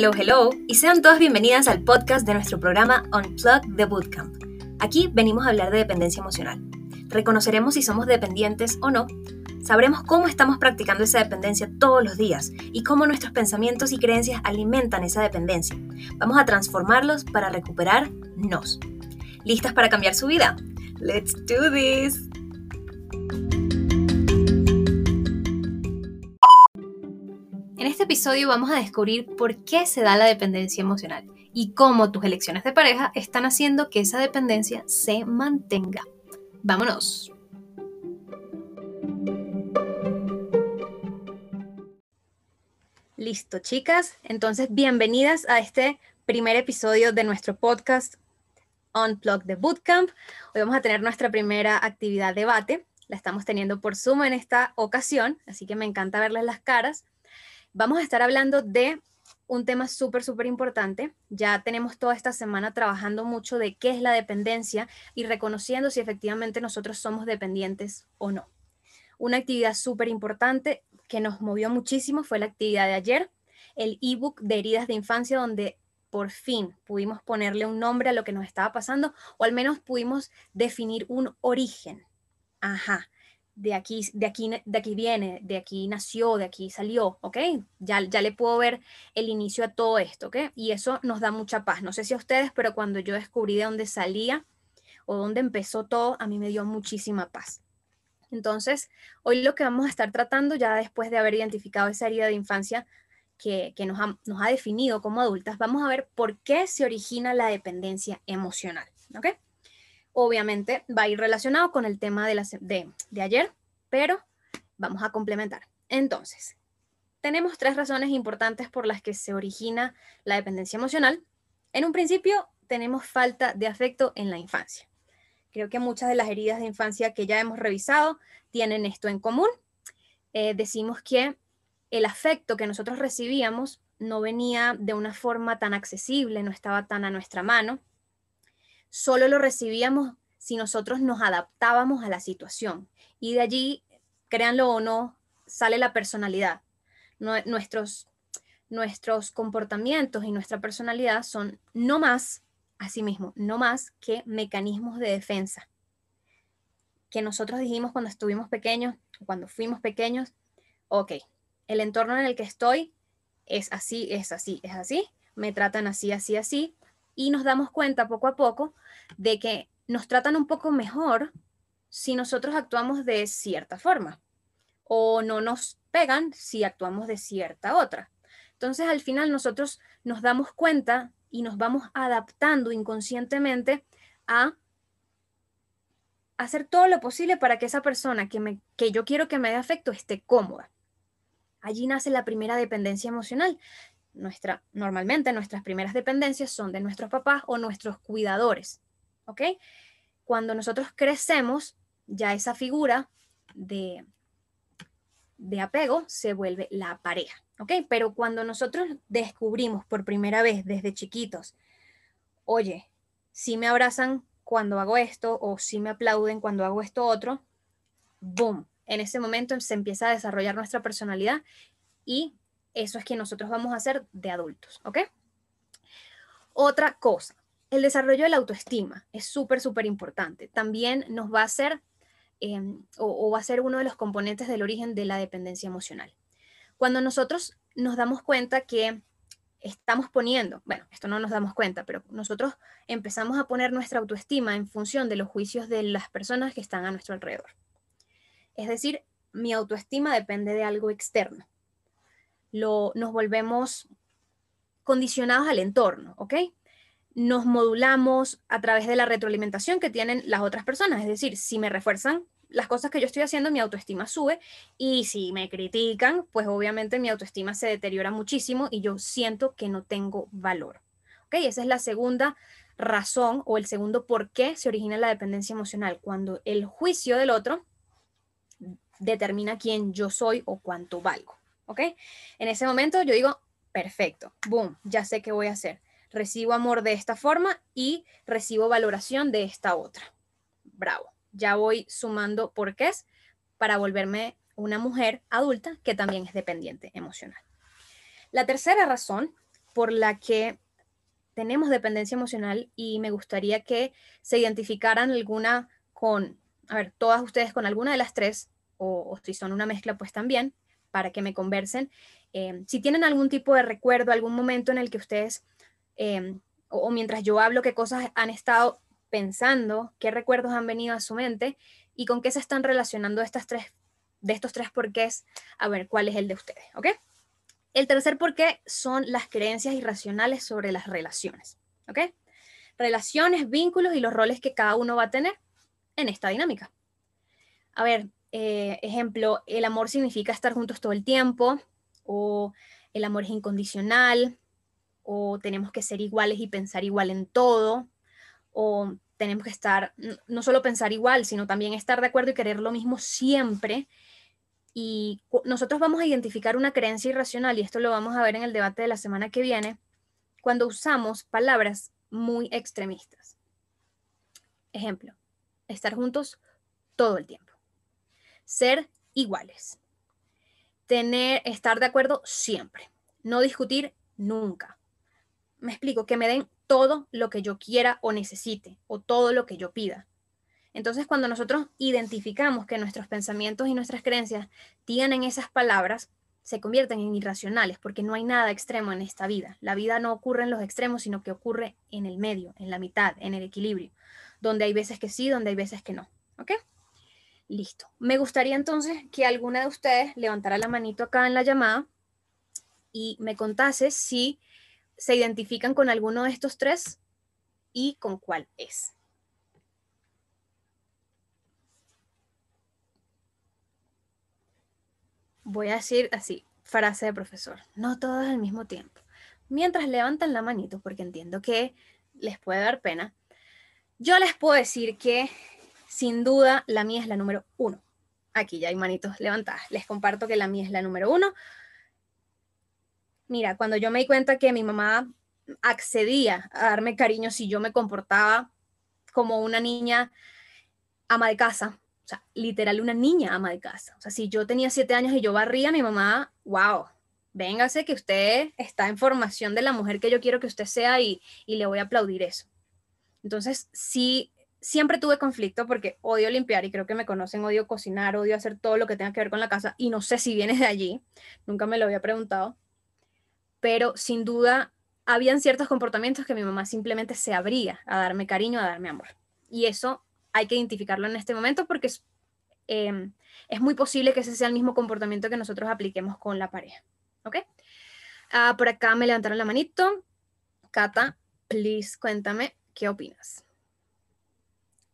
Hello, hello, y sean todas bienvenidas al podcast de nuestro programa Unplug the Bootcamp. Aquí venimos a hablar de dependencia emocional. Reconoceremos si somos dependientes o no, sabremos cómo estamos practicando esa dependencia todos los días y cómo nuestros pensamientos y creencias alimentan esa dependencia. Vamos a transformarlos para recuperarnos. ¿Listas para cambiar su vida? Let's do this! Episodio vamos a descubrir por qué se da la dependencia emocional y cómo tus elecciones de pareja están haciendo que esa dependencia se mantenga. ¡Vámonos! Listo, chicas. Entonces, bienvenidas a este primer episodio de nuestro podcast Unplug the Bootcamp. Hoy vamos a tener nuestra primera actividad debate. La estamos teniendo por Zoom en esta ocasión, así que me encanta verles las caras. Vamos a estar hablando de un tema súper, súper importante. Ya tenemos toda esta semana trabajando mucho de qué es la dependencia y reconociendo si efectivamente nosotros somos dependientes o no. Una actividad súper importante que nos movió muchísimo fue la actividad de ayer, el ebook de heridas de infancia, donde por fin pudimos ponerle un nombre a lo que nos estaba pasando, o al menos pudimos definir un origen. Ajá, de aquí, de aquí, de aquí viene, de aquí nació, de aquí salió, ¿ok? Ya, ya le puedo ver el inicio a todo esto, ¿ok? Y eso nos da mucha paz. No sé si a ustedes, pero cuando yo descubrí de dónde salía o dónde empezó todo, a mí me dio muchísima paz. Entonces, hoy lo que vamos a estar tratando, ya después de haber identificado esa herida de infancia que, nos, ha, nos, ha, definido como adultas, vamos a ver por qué se origina la dependencia emocional, ¿ok? Obviamente va a ir relacionado con el tema de, la, de, de ayer, pero vamos a complementar. Entonces, tenemos tres razones importantes por las que se origina la dependencia emocional. En un principio, tenemos falta de afecto en la infancia. Creo que muchas de las heridas de infancia que ya hemos revisado tienen esto en común. Eh, decimos que el afecto que nosotros recibíamos no venía de una forma tan accesible, no estaba tan a nuestra mano solo lo recibíamos si nosotros nos adaptábamos a la situación. Y de allí, créanlo o no, sale la personalidad. nuestros, nuestros comportamientos y nuestra personalidad son no más, asimismo, no más que mecanismos de defensa. Que nosotros dijimos cuando estuvimos pequeños, cuando fuimos pequeños, ok, el entorno en el que estoy es así, es así, es así, me tratan así, así, así, y nos damos cuenta poco a poco de que nos tratan un poco mejor si nosotros actuamos de cierta forma o no nos pegan si actuamos de cierta otra. Entonces al final nosotros nos damos cuenta y nos vamos adaptando inconscientemente a hacer todo lo posible para que esa persona que, me, que yo quiero que me dé afecto esté cómoda. Allí nace la primera dependencia emocional nuestra, normalmente nuestras primeras dependencias son de nuestros papás o nuestros cuidadores, ¿ok? Cuando nosotros crecemos, ya esa figura de, de apego se vuelve la pareja, ¿ok? Pero cuando nosotros descubrimos por primera vez desde chiquitos, oye, si me abrazan cuando hago esto o si me aplauden cuando hago esto otro, boom, en ese momento se empieza a desarrollar nuestra personalidad y eso es que nosotros vamos a hacer de adultos, ¿ok? Otra cosa, el desarrollo de la autoestima es súper, súper importante. También nos va a hacer em, o, va a ser uno de los componentes del origen de la dependencia emocional. Cuando nosotros nos damos cuenta que estamos poniendo, bueno, esto no nos damos cuenta, pero nosotros empezamos a poner nuestra autoestima en función de los juicios de las personas que están a nuestro alrededor. Es decir, mi autoestima depende de algo externo nos volvemos condicionados al entorno, ¿ok? Nos modulamos a través de la retroalimentación que tienen las otras personas, es decir, si me refuerzan las cosas que yo estoy haciendo, mi autoestima sube y si me critican, pues obviamente mi autoestima se deteriora muchísimo y yo siento que no tengo valor. ¿Ok? Esa es la segunda razón o el segundo por qué se origina la dependencia emocional, cuando el juicio del otro determina quién yo soy o cuánto valgo. ¿Ok? En ese momento yo digo, perfecto, boom, ya sé qué voy a hacer. Recibo amor de esta forma y recibo valoración de esta otra. Bravo, ya voy sumando porqués para volverme una mujer adulta que también es dependiente emocional. La tercera razón por la que tenemos dependencia emocional y me gustaría que se identificaran alguna con, a ver, todas ustedes con alguna de las tres, o, si son una mezcla, pues también, para que me conversen. Eh, si tienen algún tipo de recuerdo, algún momento en el que ustedes, eh, o, mientras yo hablo, qué cosas han estado pensando, qué recuerdos han venido a su mente y con qué se están relacionando estas tres, de estos tres porqués, a ver cuál es el de ustedes, ¿ok? El tercer porqué son las creencias irracionales sobre las relaciones, ¿ok? Relaciones, vínculos y los roles que cada uno va a tener en esta dinámica. A ver, eh, ejemplo, el amor significa estar juntos todo el tiempo, o el amor es incondicional, o tenemos que ser iguales y pensar igual en todo, o tenemos que estar, no solo pensar igual, sino también estar de acuerdo y querer lo mismo siempre. Y nosotros vamos a identificar una creencia irracional, y esto lo vamos a ver en el debate de la semana que viene, cuando usamos palabras muy extremistas. Ejemplo, estar juntos todo el tiempo. Ser iguales. Tener, estar de acuerdo siempre. No discutir nunca. Me explico, que me den todo lo que yo quiera o necesite o todo lo que yo pida. Entonces, cuando nosotros identificamos que nuestros pensamientos y nuestras creencias tienen esas palabras, se convierten en irracionales porque no hay nada extremo en esta vida. La vida no ocurre en los extremos, sino que ocurre en el medio, en la mitad, en el equilibrio, donde hay veces que sí, donde hay veces que no. ¿Ok? Listo. Me gustaría entonces que alguna de ustedes levantara la manito acá en la llamada y me contase si se identifican con alguno de estos tres y con cuál es. Voy a decir así, frase de profesor, no todos al mismo tiempo. Mientras levantan la manito, porque entiendo que les puede dar pena, yo les puedo decir que sin duda la mía es la número uno. Aquí ya hay manitos levantadas. Les comparto que la mía es la número uno Mira, cuando yo me di cuenta que mi mamá accedía a darme cariño si yo me comportaba como una niña ama de casa, o sea, literal una niña ama de casa. O sea, si yo tenía siete años y yo barría, mi mamá, wow, véngase que usted está en formación de la mujer que yo quiero que usted sea y, y le voy a aplaudir eso. Entonces, sí, siempre tuve conflicto porque odio limpiar y creo que me conocen, odio cocinar, odio hacer todo lo que tenga que ver con la casa y no sé si viene de allí, nunca me lo había preguntado pero sin duda habían ciertos comportamientos que mi mamá simplemente se abría a darme cariño, a darme amor. Y eso hay que identificarlo en este momento porque es, em, es muy posible que ese sea el mismo comportamiento que nosotros apliquemos con la pareja. ¿Ok? Ah, por acá me levantaron la manito. Cata, please, cuéntame, ¿qué opinas?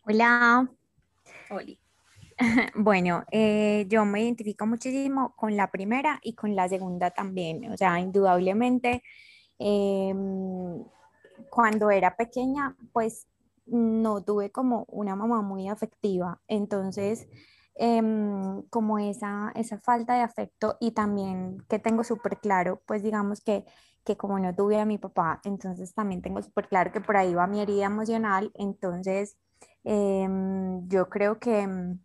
Hola. Oli. Bueno, eh, yo me identifico muchísimo con la primera y con la segunda también. O sea, indudablemente, em, cuando era pequeña, pues no tuve como una mamá muy afectiva. Entonces, em, como esa, esa falta de afecto y también que tengo súper claro, pues digamos que, que como no tuve a mi papá, entonces también tengo súper claro que por ahí va mi herida emocional. Entonces, em, yo creo que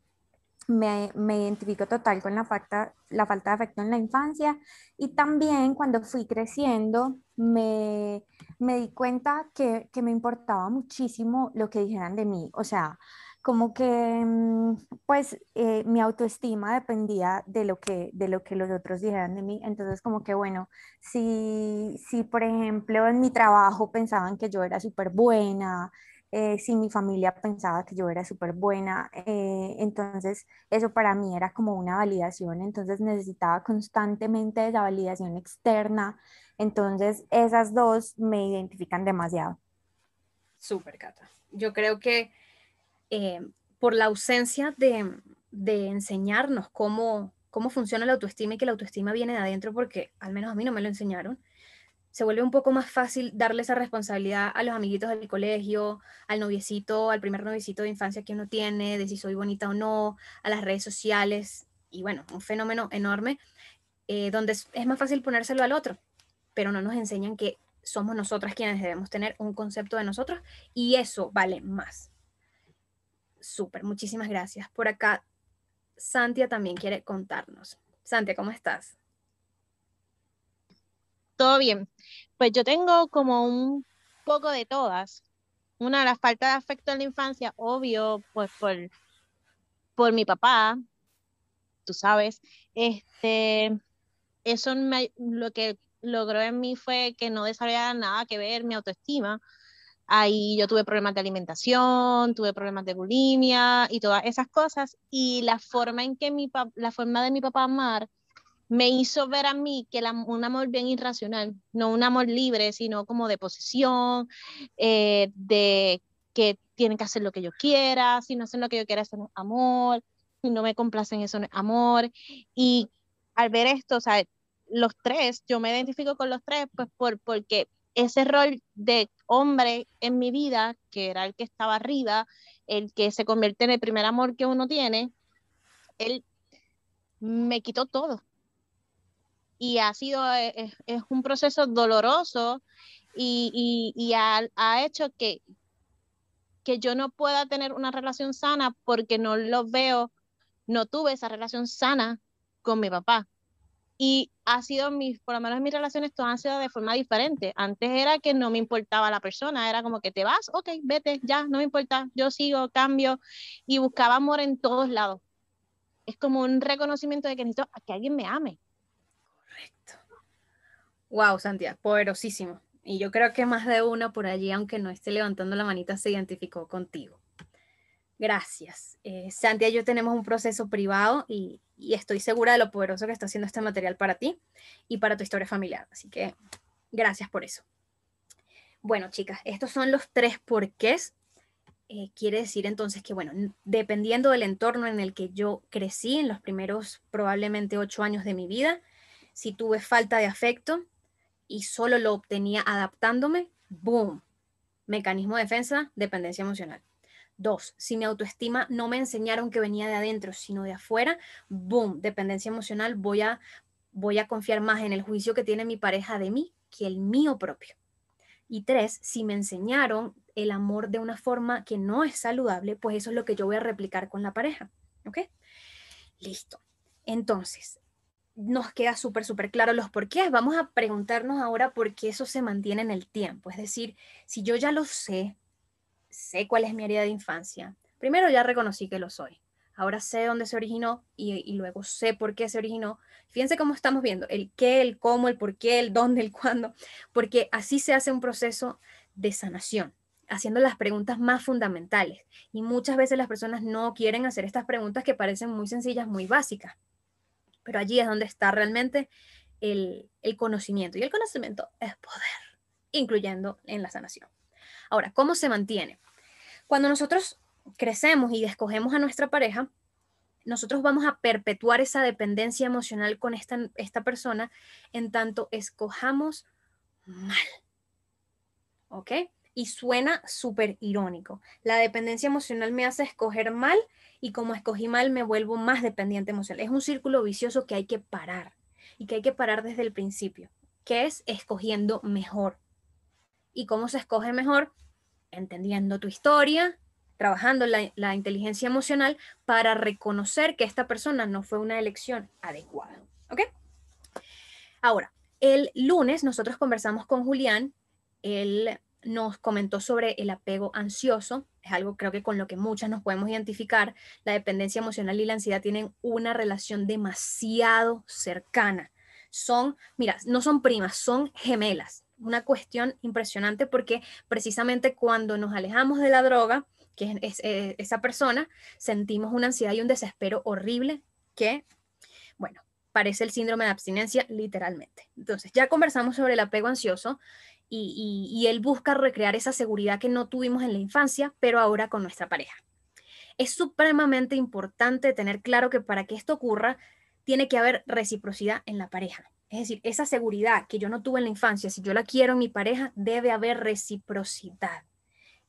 me, identifico total con la falta, la falta de afecto en la infancia y también cuando fui creciendo me, di cuenta que, me importaba muchísimo lo que dijeran de mí, o sea, como que mm, pues eh, mi autoestima dependía de lo, que, de lo que los otros dijeran de mí, entonces como que bueno, si, si por ejemplo en mi trabajo pensaban que yo era súper buena, eh, si mi familia pensaba que yo era súper buena, eh, entonces eso para mí era como una validación, entonces necesitaba constantemente esa validación externa, entonces esas dos me identifican demasiado. Súper, Cata. Yo creo que eh, por la ausencia de, de enseñarnos cómo, cómo funciona la autoestima y que la autoestima viene de adentro, porque al menos a mí no me lo enseñaron, se vuelve un poco más fácil darle esa responsabilidad a los amiguitos del colegio, al noviecito, al primer noviecito de infancia que uno tiene, de si soy bonita o no, a las redes sociales, y bueno, un fenómeno enorme, eh, donde es, más fácil ponérselo al otro, pero no nos enseñan que somos nosotras quienes debemos tener un concepto de nosotros y eso vale más. Súper, muchísimas gracias. Por acá, Santia también quiere contarnos. Santia, ¿cómo estás? Todo bien. Pues yo tengo como un poco de todas. Una, la falta de afecto en la infancia, obvio, pues por, por mi papá, tú sabes. Este, eso lo que logró en mí fue que no desarrollara nada que ver mi autoestima. Ahí yo tuve problemas de alimentación, tuve problemas de bulimia y todas esas cosas. Y la forma en que mi la forma de mi papá amar me hizo ver a mí que la, un amor bien irracional, no un amor libre, sino como de posesión, eh, de que tienen que hacer lo que yo quiera, si no hacen lo que yo quiera, eso no es amor, si no me complacen, eso no es amor. Y al ver esto, o sea, los tres, yo me identifico con los tres, pues por, porque ese rol de hombre en mi vida, que era el que estaba arriba, el que se convierte en el primer amor que uno tiene, él me quitó todo. Y ha sido, eh, es, un proceso doloroso y, y, ha, ha, hecho que, que yo no pueda tener una relación sana porque no lo veo, no tuve esa relación sana con mi papá. Y ha sido, mis, por lo menos mis relaciones todas han sido de forma diferente. Antes era que no me importaba la persona, era como que te vas, ok, vete, ya, no me importa, yo sigo, cambio. Y buscaba amor en todos lados. Es como un reconocimiento de que necesito que alguien me ame. Wow, Santiago, poderosísimo. Y yo creo que más de uno por allí, aunque no esté levantando la manita, se identificó contigo. Gracias. Eh, Santiago y yo tenemos un proceso privado y, y estoy segura de lo poderoso que está haciendo este material para ti y para tu historia familiar. Así que gracias por eso. Bueno, chicas, estos son los tres porqués. Eh, quiere decir entonces que, bueno, dependiendo del entorno en el que yo crecí en los primeros probablemente ocho años de mi vida, si tuve falta de afecto y solo lo obtenía adaptándome, boom, mecanismo de defensa, dependencia emocional. Dos, si mi autoestima no me enseñaron que venía de adentro, sino de afuera, boom, dependencia emocional, voy a, voy a confiar más en el juicio que tiene mi pareja de mí que el mío propio. Y tres, si me enseñaron el amor de una forma que no es saludable, pues eso es lo que yo voy a replicar con la pareja. ¿Ok? Listo. Entonces, nos queda súper, súper claro los por qué. Vamos a preguntarnos ahora por qué eso se mantiene en el tiempo. Es decir, si yo ya lo sé, sé cuál es mi herida de infancia. Primero ya reconocí que lo soy. Ahora sé dónde se originó y, luego sé por qué se originó. Fíjense cómo estamos viendo el qué, el cómo, el por qué, el dónde, el cuándo, porque así se hace un proceso de sanación, haciendo las preguntas más fundamentales. Y muchas veces las personas no quieren hacer estas preguntas que parecen muy sencillas, muy básicas. Pero allí es donde está realmente el, el conocimiento. Y el conocimiento es poder, incluyendo en la sanación. Ahora, ¿cómo se mantiene? Cuando nosotros crecemos y escogemos a nuestra pareja, nosotros vamos a perpetuar esa dependencia emocional con esta, esta persona en tanto escojamos mal. ¿Ok? Y suena súper irónico. La dependencia emocional me hace escoger mal y como escogí mal me vuelvo más dependiente emocional. Es un círculo vicioso que hay que parar y que hay que parar desde el principio, que es escogiendo mejor. ¿Y cómo se escoge mejor? Entendiendo tu historia, trabajando la, inteligencia emocional para reconocer que esta persona no fue una elección adecuada. ¿Ok? Ahora, el lunes nosotros conversamos con Julián. Él nos comentó sobre el apego ansioso, es algo creo que con lo que muchas nos podemos identificar. La dependencia emocional y la ansiedad tienen una relación demasiado cercana. Son, mira, no son primas, son gemelas una cuestión impresionante porque precisamente cuando nos alejamos de la droga, que es, eh, esa persona, sentimos una ansiedad y un desespero horrible que, bueno, parece el síndrome de abstinencia literalmente. Entonces, ya conversamos sobre el apego ansioso y, él busca recrear esa seguridad que no tuvimos en la infancia, pero ahora con nuestra pareja. Es supremamente importante tener claro que para que esto ocurra, tiene que haber reciprocidad en la pareja. Es decir, esa seguridad que yo no tuve en la infancia, si yo la quiero en mi pareja, debe haber reciprocidad.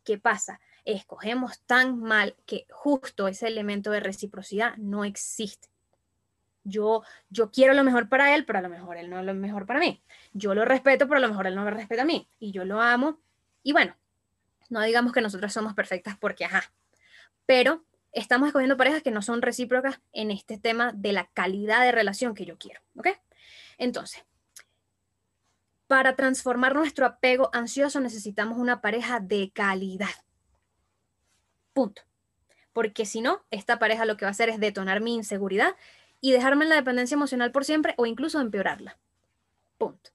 ¿Qué pasa? Escogemos tan mal que justo ese elemento de reciprocidad no existe. Yo, yo quiero lo mejor para él, pero a lo mejor él no es lo mejor para mí. Yo lo respeto, pero a lo mejor él no me respeta a mí. Y yo lo amo. Y bueno, no digamos que nosotros somos perfectas porque, ajá. Pero estamos escogiendo parejas que no son recíprocas en este tema de la calidad de relación que yo quiero. ¿Ok? Entonces, Para transformar nuestro apego ansioso necesitamos una pareja de calidad. Punto. Porque si no, esta pareja lo que va a hacer es detonar mi inseguridad y dejarme en la dependencia emocional por siempre o incluso empeorarla. Punto.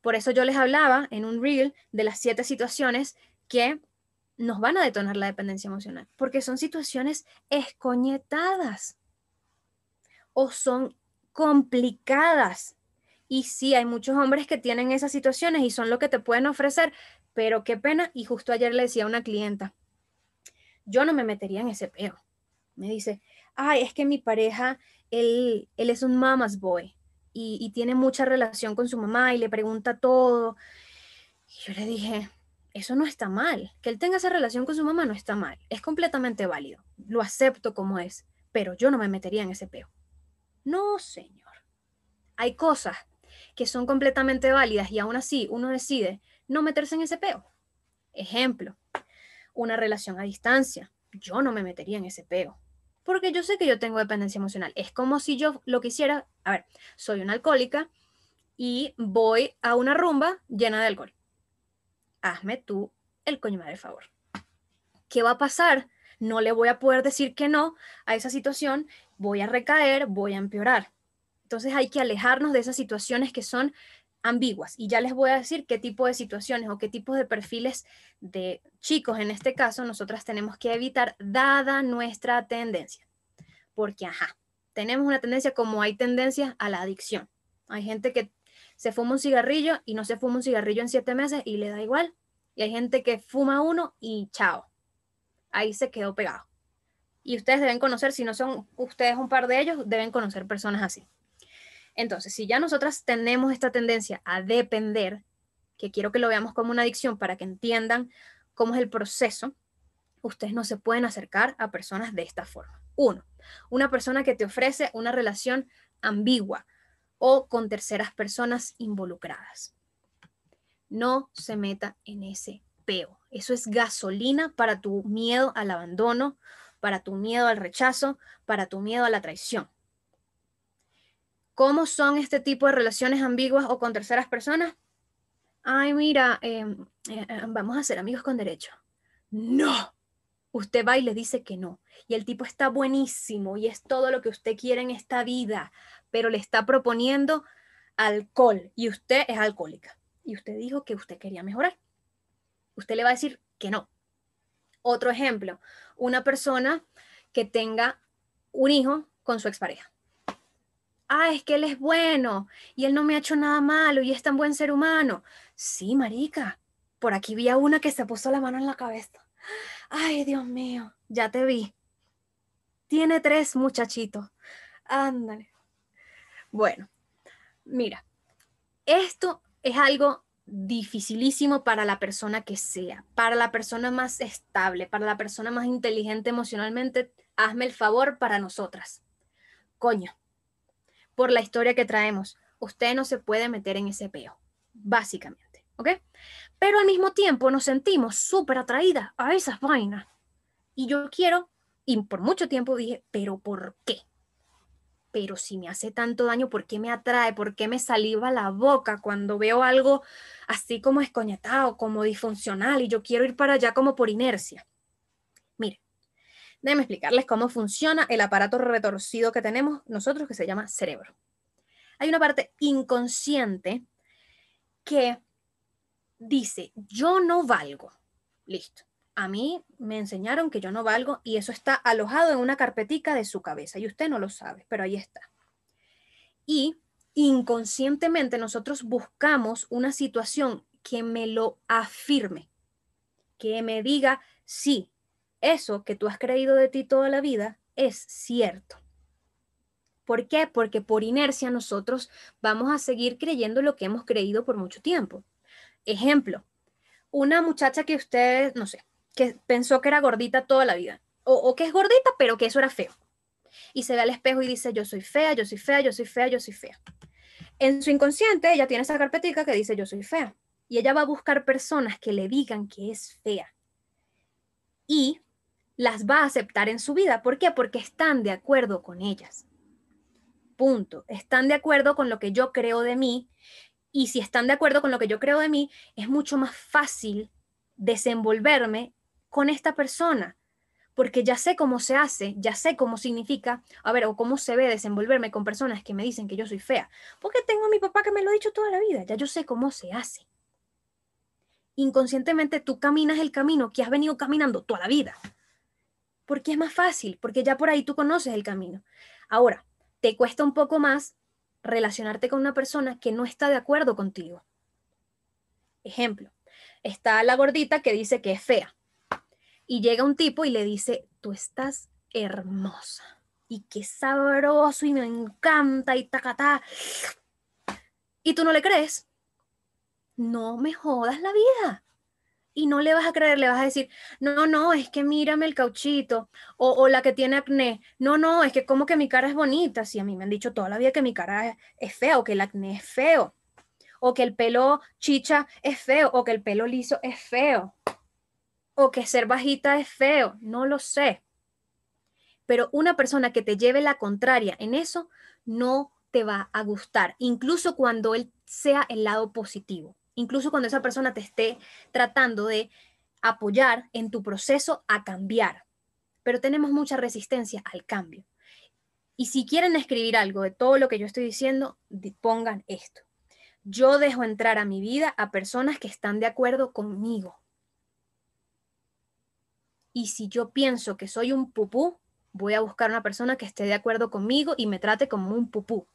Por eso yo les hablaba en un reel de las siete situaciones que nos van a detonar la dependencia emocional, porque son situaciones escoñetadas o son complicadas. Y sí, hay muchos hombres que tienen esas situaciones y son lo que te pueden ofrecer, pero qué pena. Y justo ayer le decía a una clienta, yo no me metería en ese peo. Me dice, ay, es que mi pareja, él, es un mama's boy y, tiene mucha relación con su mamá y le pregunta todo. Yo le dije, eso no está mal. Que él tenga esa relación con su mamá no está mal. Es completamente válido. Lo acepto como es, pero yo no me metería en ese peo. No, señor. Hay cosas que son completamente válidas y aún así uno decide no meterse en ese peo. Ejemplo, una relación a distancia. Yo no me metería en ese peo. Porque yo sé que yo tengo dependencia emocional. Es como si yo lo quisiera. A ver, soy una alcohólica y voy a una rumba llena de alcohol hazme tú el coño madre favor. ¿Qué va a pasar? No le voy a poder decir que no a esa situación, voy a recaer, voy a empeorar. Entonces hay que alejarnos de esas situaciones que son ambiguas y ya les voy a decir qué tipo de situaciones o qué tipo de perfiles de chicos en este caso nosotras tenemos que evitar dada nuestra tendencia. Porque, ajá, tenemos una tendencia como hay tendencias a la adicción. Hay gente que se fuma un cigarrillo y no se fuma un cigarrillo en siete meses y le da igual. Y hay gente que fuma uno y chao. Ahí se quedó pegado. Y ustedes deben conocer, si no son ustedes un par de ellos, deben conocer personas así. Entonces, si ya nosotras tenemos esta tendencia a depender, que quiero que lo veamos como una adicción para que entiendan cómo es el proceso, ustedes no se pueden acercar a personas de esta forma. Uno, una persona que te ofrece una relación ambigua, o con terceras personas involucradas. No se meta en ese peo. Eso es gasolina para tu miedo al abandono, para tu miedo al rechazo, para tu miedo a la traición. ¿Cómo son este tipo de relaciones ambiguas o con terceras personas? Ay, mira, em, eh, eh, vamos a ser amigos con derecho. No. Usted va y le dice que no. Y el tipo está buenísimo y es todo lo que usted quiere en esta vida, pero le está proponiendo alcohol y usted es alcohólica. Y usted dijo que usted quería mejorar. Usted le va a decir que no. Otro ejemplo, una persona que tenga un hijo con su expareja. Ah, es que él es bueno y él no me ha hecho nada malo y es tan buen ser humano. Sí, marica. Por aquí vi a una que se puso la mano en la cabeza. Ay, Dios mío, ya te vi. Tiene tres muchachitos. Ándale. Bueno, mira, esto es algo dificilísimo para la persona que sea, para la persona más estable, para la persona más inteligente emocionalmente. Hazme el favor para nosotras. Coño, por la historia que traemos, usted no se puede meter en ese peo, básicamente, ¿ok? Pero al mismo tiempo nos sentimos súper atraídas a esas vainas. Y yo quiero, y por mucho tiempo dije, pero ¿por qué? pero si me hace tanto daño, ¿por qué me atrae? ¿Por qué me saliva la boca cuando veo algo así como escoñetado, como disfuncional y yo quiero ir para allá como por inercia? Déjenme explicarles cómo funciona el aparato retorcido que tenemos nosotros que se llama cerebro. Hay una parte inconsciente que dice, yo no valgo. Listo a mí me enseñaron que yo no valgo y eso está alojado en una carpetica de su cabeza y usted no lo sabe, pero ahí está. Y inconscientemente nosotros buscamos una situación que me lo afirme, que me diga, sí, eso que tú has creído de ti toda la vida es cierto. ¿Por qué? Porque por inercia nosotros vamos a seguir creyendo lo que hemos creído por mucho tiempo. Ejemplo, una muchacha que usted, no sé, que pensó que era gordita toda la vida, o, que es gordita, pero que eso era feo. Y se ve al espejo y dice, yo soy fea, yo soy fea, yo soy fea, yo soy fea. En su inconsciente, ella tiene esa carpetica que dice, yo soy fea. Y ella va a buscar personas que le digan que es fea. Y las va a aceptar en su vida. ¿Por qué? Porque están de acuerdo con ellas. Punto. Están de acuerdo con lo que yo creo de mí Y si están de acuerdo con lo que yo creo de mí, es mucho más fácil desenvolverme con esta persona, porque ya sé cómo se hace, ya sé cómo significa, a ver, o cómo se ve desenvolverme con personas que me dicen que yo soy fea, porque tengo a mi papá que me lo ha dicho toda la vida, ya yo sé cómo se hace. Inconscientemente tú caminas el camino que has venido caminando toda la vida, porque es más fácil, porque ya por ahí tú conoces el camino. Ahora, te cuesta un poco más relacionarte con una persona que no está de acuerdo contigo. Ejemplo, está la gordita que dice que es fea y llega un tipo y le dice, tú estás hermosa y qué sabroso y me encanta y tacatá. Y tú no le crees. No me jodas la vida. Y no le vas a creer, le vas a decir, no, no, es que mírame el cauchito, o, la que tiene acné, no, no, es que como que mi cara es bonita, si a mí me han dicho toda la vida que mi cara es, es fea, o que el acné es feo, o que el pelo chicha es feo, o que el pelo liso es feo o que ser bajita es feo, no lo sé. Pero una persona que te lleve la contraria en eso no te va a gustar, incluso cuando él sea el lado positivo, incluso cuando esa persona te esté tratando de apoyar en tu proceso a cambiar. Pero tenemos mucha resistencia al cambio. Y si quieren escribir algo de todo lo que yo estoy diciendo, pongan esto. Yo dejo entrar a mi vida a personas que están de acuerdo conmigo. Y si yo pienso que soy un pupú, voy a buscar una persona que esté de acuerdo conmigo y me trate como un pupú.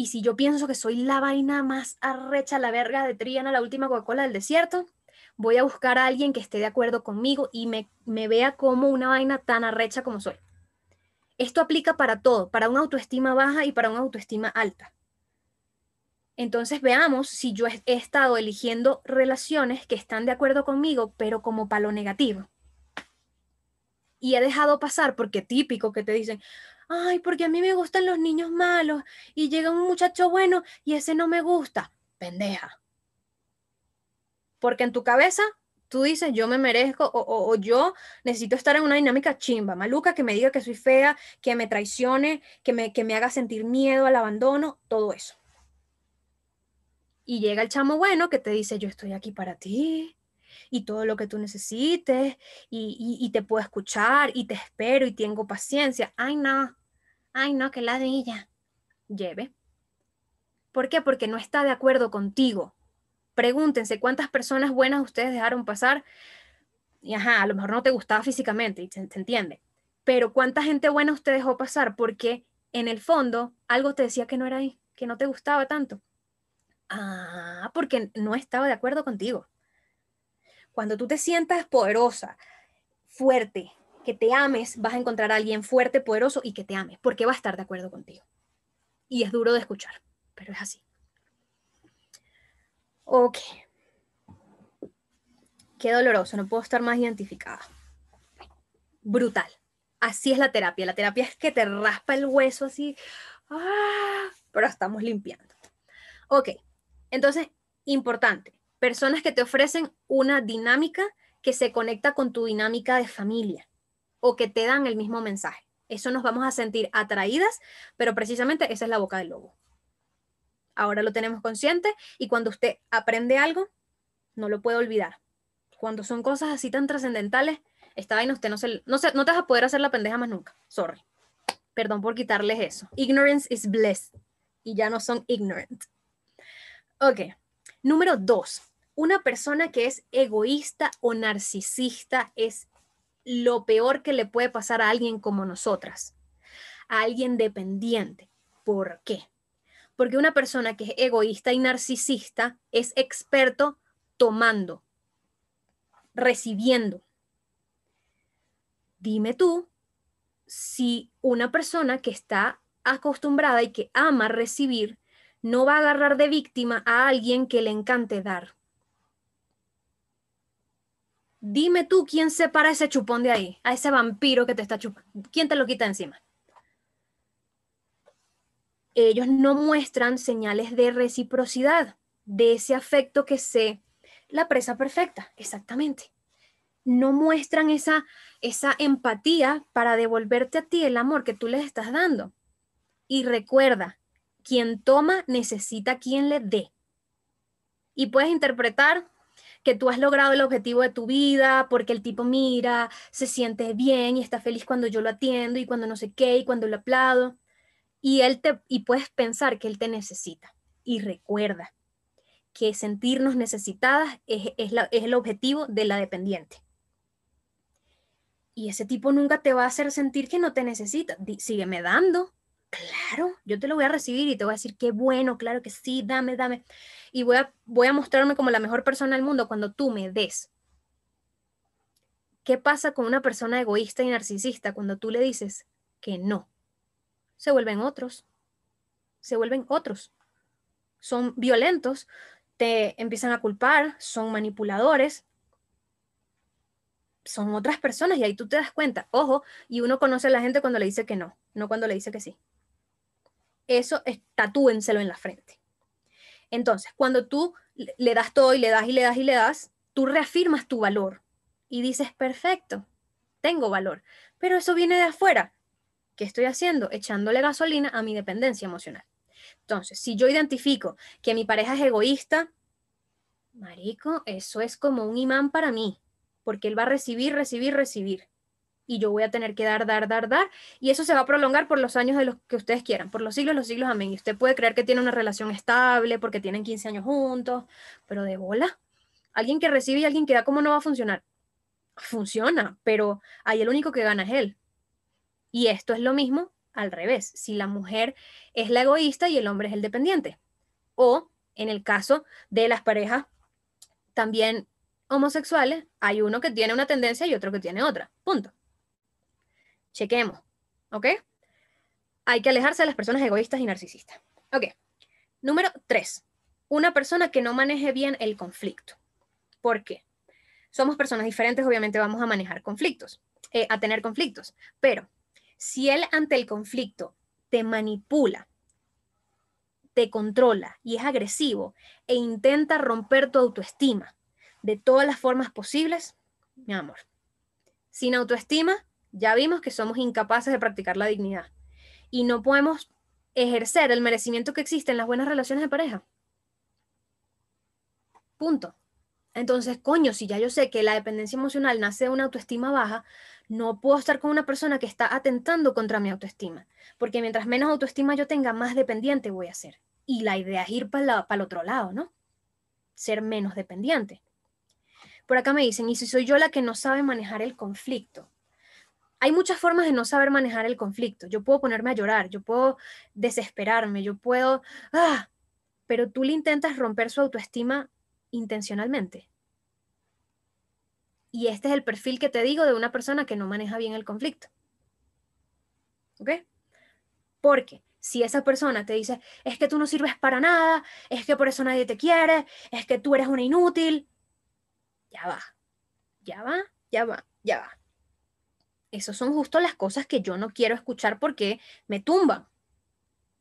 Y si yo pienso que soy la vaina más arrecha, la verga de Triana, la última Coca-Cola del desierto, voy a buscar a alguien que esté de acuerdo conmigo y me, me vea como una vaina tan arrecha como soy. Esto aplica para todo, para una autoestima baja y para una autoestima alta. Entonces veamos si yo he, estado eligiendo relaciones que están de acuerdo conmigo, pero como palo negativo. Y he dejado pasar porque típico que te dicen, ay, porque a mí me gustan los niños malos y llega un muchacho bueno y ese no me gusta. Pendeja. Porque en tu cabeza tú dices, yo me merezco o, yo necesito estar en una dinámica chimba, maluca, que me diga que soy fea, que me traicione, que me, que me haga sentir miedo al abandono, todo eso. Y llega el chamo bueno que te dice, yo estoy aquí para ti y todo lo que tú necesites y, te puedo escuchar y te espero y tengo paciencia. Ay, no, ay, no, que ella Lleve. ¿Por qué? Porque no está de acuerdo contigo. Pregúntense cuántas personas buenas ustedes dejaron pasar y ajá, a lo mejor no te gustaba físicamente, y se, se entiende. Pero cuánta gente buena usted dejó pasar porque en el fondo algo te decía que no era ahí, que no te gustaba tanto. Ah, porque no estaba de acuerdo contigo. Cuando tú te sientas poderosa, fuerte, que te ames, vas a encontrar a alguien fuerte, poderoso y que te ame, porque va a estar de acuerdo contigo. Y es duro de escuchar, pero es así. Ok. Qué doloroso, no puedo estar más identificada. Brutal. Así es la terapia. La terapia es que te raspa el hueso así, ah, pero estamos limpiando. Ok, entonces, importante, personas que te ofrecen una dinámica que se conecta con tu dinámica de familia o que te dan el mismo mensaje. Eso nos vamos a sentir atraídas, pero precisamente esa es la boca del lobo. Ahora lo tenemos consciente y cuando usted aprende algo, no lo puede olvidar. Cuando son cosas así tan trascendentales, esta vaina usted no se, no no te vas a poder hacer la pendeja más nunca. Sorry. Perdón por quitarles eso. Ignorance is bliss. Y ya no son ignorant. Ok. Número dos, una persona que es egoísta o narcisista es lo peor que le puede pasar a alguien como nosotras, a alguien dependiente. ¿Por qué? Porque una persona que es egoísta y narcisista es experto tomando, recibiendo. Dime tú si una persona que está acostumbrada y que ama recibir no va a agarrar de víctima a alguien que le encante dar. Dime tú quién separa ese chupón de ahí, a ese vampiro que te está chupando. ¿Quién te lo quita encima? Ellos no muestran señales de reciprocidad, de ese afecto que sé, la presa perfecta, exactamente. No muestran esa, esa empatía para devolverte a ti el amor que tú les estás dando. Y recuerda, quien toma necesita quien le dé. Y puedes interpretar que tú has logrado el objetivo de tu vida porque el tipo mira, se siente bien y está feliz cuando yo lo atiendo y cuando no sé qué y cuando lo aplaudo. Y, él te, y puedes pensar que él te necesita. Y recuerda que sentirnos necesitadas es, es el objetivo de la dependiente. Y ese tipo nunca te va a hacer sentir que no te necesita. sígueme dando. Claro, yo te lo voy a recibir y te voy a decir qué bueno, claro que sí, dame, dame. Y voy a, voy a mostrarme como la mejor persona del mundo cuando tú me des. ¿Qué pasa con una persona egoísta y narcisista cuando tú le dices que no? Se vuelven otros. Se vuelven otros. Son violentos, te empiezan a culpar, son manipuladores, son otras personas y ahí tú te das cuenta, ojo, y uno conoce a la gente cuando le dice que no, no cuando le dice que sí. Eso es, tatúenselo en la frente. Entonces, cuando tú le das todo y le das y le das y le das, tú reafirmas tu valor y dices, perfecto, tengo valor, pero eso viene de afuera. ¿Qué estoy haciendo? Echándole gasolina a mi dependencia emocional. Entonces, si yo identifico que mi pareja es egoísta, marico, eso es como un imán para mí porque él va a recibir, recibir, recibir. Y yo voy a tener que dar, dar, dar, dar. Y eso se va a prolongar por los años de los que ustedes quieran, por los siglos, los siglos, amén. Y usted puede creer que tiene una relación estable porque tienen 15 años juntos, pero de bola. Alguien que recibe y alguien que da, ¿cómo no va a funcionar? Funciona, pero ahí el único que gana es él. Y esto es lo mismo al revés, si la mujer es la egoísta y el hombre es el dependiente. O en el caso de las parejas también homosexuales, hay uno que tiene una tendencia y otro que tiene otra. Punto. Chequemos. ¿Ok? Hay que alejarse de las personas egoístas y narcisistas. Ok. Número tres. Una persona que no maneje bien el conflicto. ¿Por qué? Somos personas diferentes, obviamente vamos a manejar conflictos, eh, a tener conflictos. Pero si él ante el conflicto te manipula, te controla y es agresivo e intenta romper tu autoestima, de todas las formas posibles, mi amor. Sin autoestima, ya vimos que somos incapaces de practicar la dignidad y no podemos ejercer el merecimiento que existe en las buenas relaciones de pareja. Punto. Entonces, coño, si ya yo sé que la dependencia emocional nace de una autoestima baja, no puedo estar con una persona que está atentando contra mi autoestima, porque mientras menos autoestima yo tenga, más dependiente voy a ser. Y la idea es ir para el otro lado, ¿no? Ser menos dependiente. Por acá me dicen, ¿y si soy yo la que no sabe manejar el conflicto? Hay muchas formas de no saber manejar el conflicto. Yo puedo ponerme a llorar, yo puedo desesperarme, yo puedo... ¡Ah! Pero tú le intentas romper su autoestima intencionalmente. Y este es el perfil que te digo de una persona que no maneja bien el conflicto. ¿Ok? Porque si esa persona te dice, es que tú no sirves para nada, es que por eso nadie te quiere, es que tú eres una inútil, ya va, ya va, ya va, ya va. Esas son justo las cosas que yo no quiero escuchar porque me tumban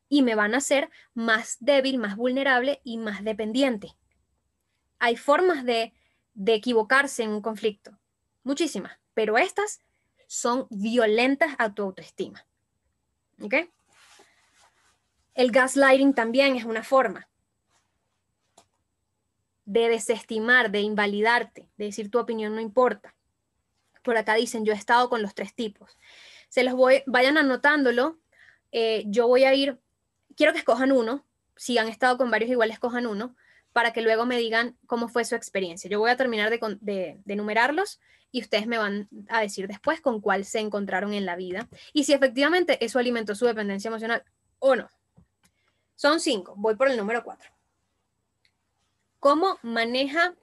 y me van a hacer más débil, más vulnerable y más dependiente. Hay formas de, de equivocarse en un conflicto, muchísimas, pero estas son violentas a tu autoestima. ¿Ok? El gaslighting también es una forma de desestimar, de invalidarte, de decir tu opinión no importa. Por acá dicen, yo he estado con los tres tipos. Se los voy, vayan anotándolo. Eh, yo voy a ir, quiero que escojan uno, si han estado con varios igual escojan uno, para que luego me digan cómo fue su experiencia. Yo voy a terminar de, de, de enumerarlos y ustedes me van a decir después con cuál se encontraron en la vida y si efectivamente eso alimentó su dependencia emocional o no. Son cinco, voy por el número cuatro. ¿Cómo maneja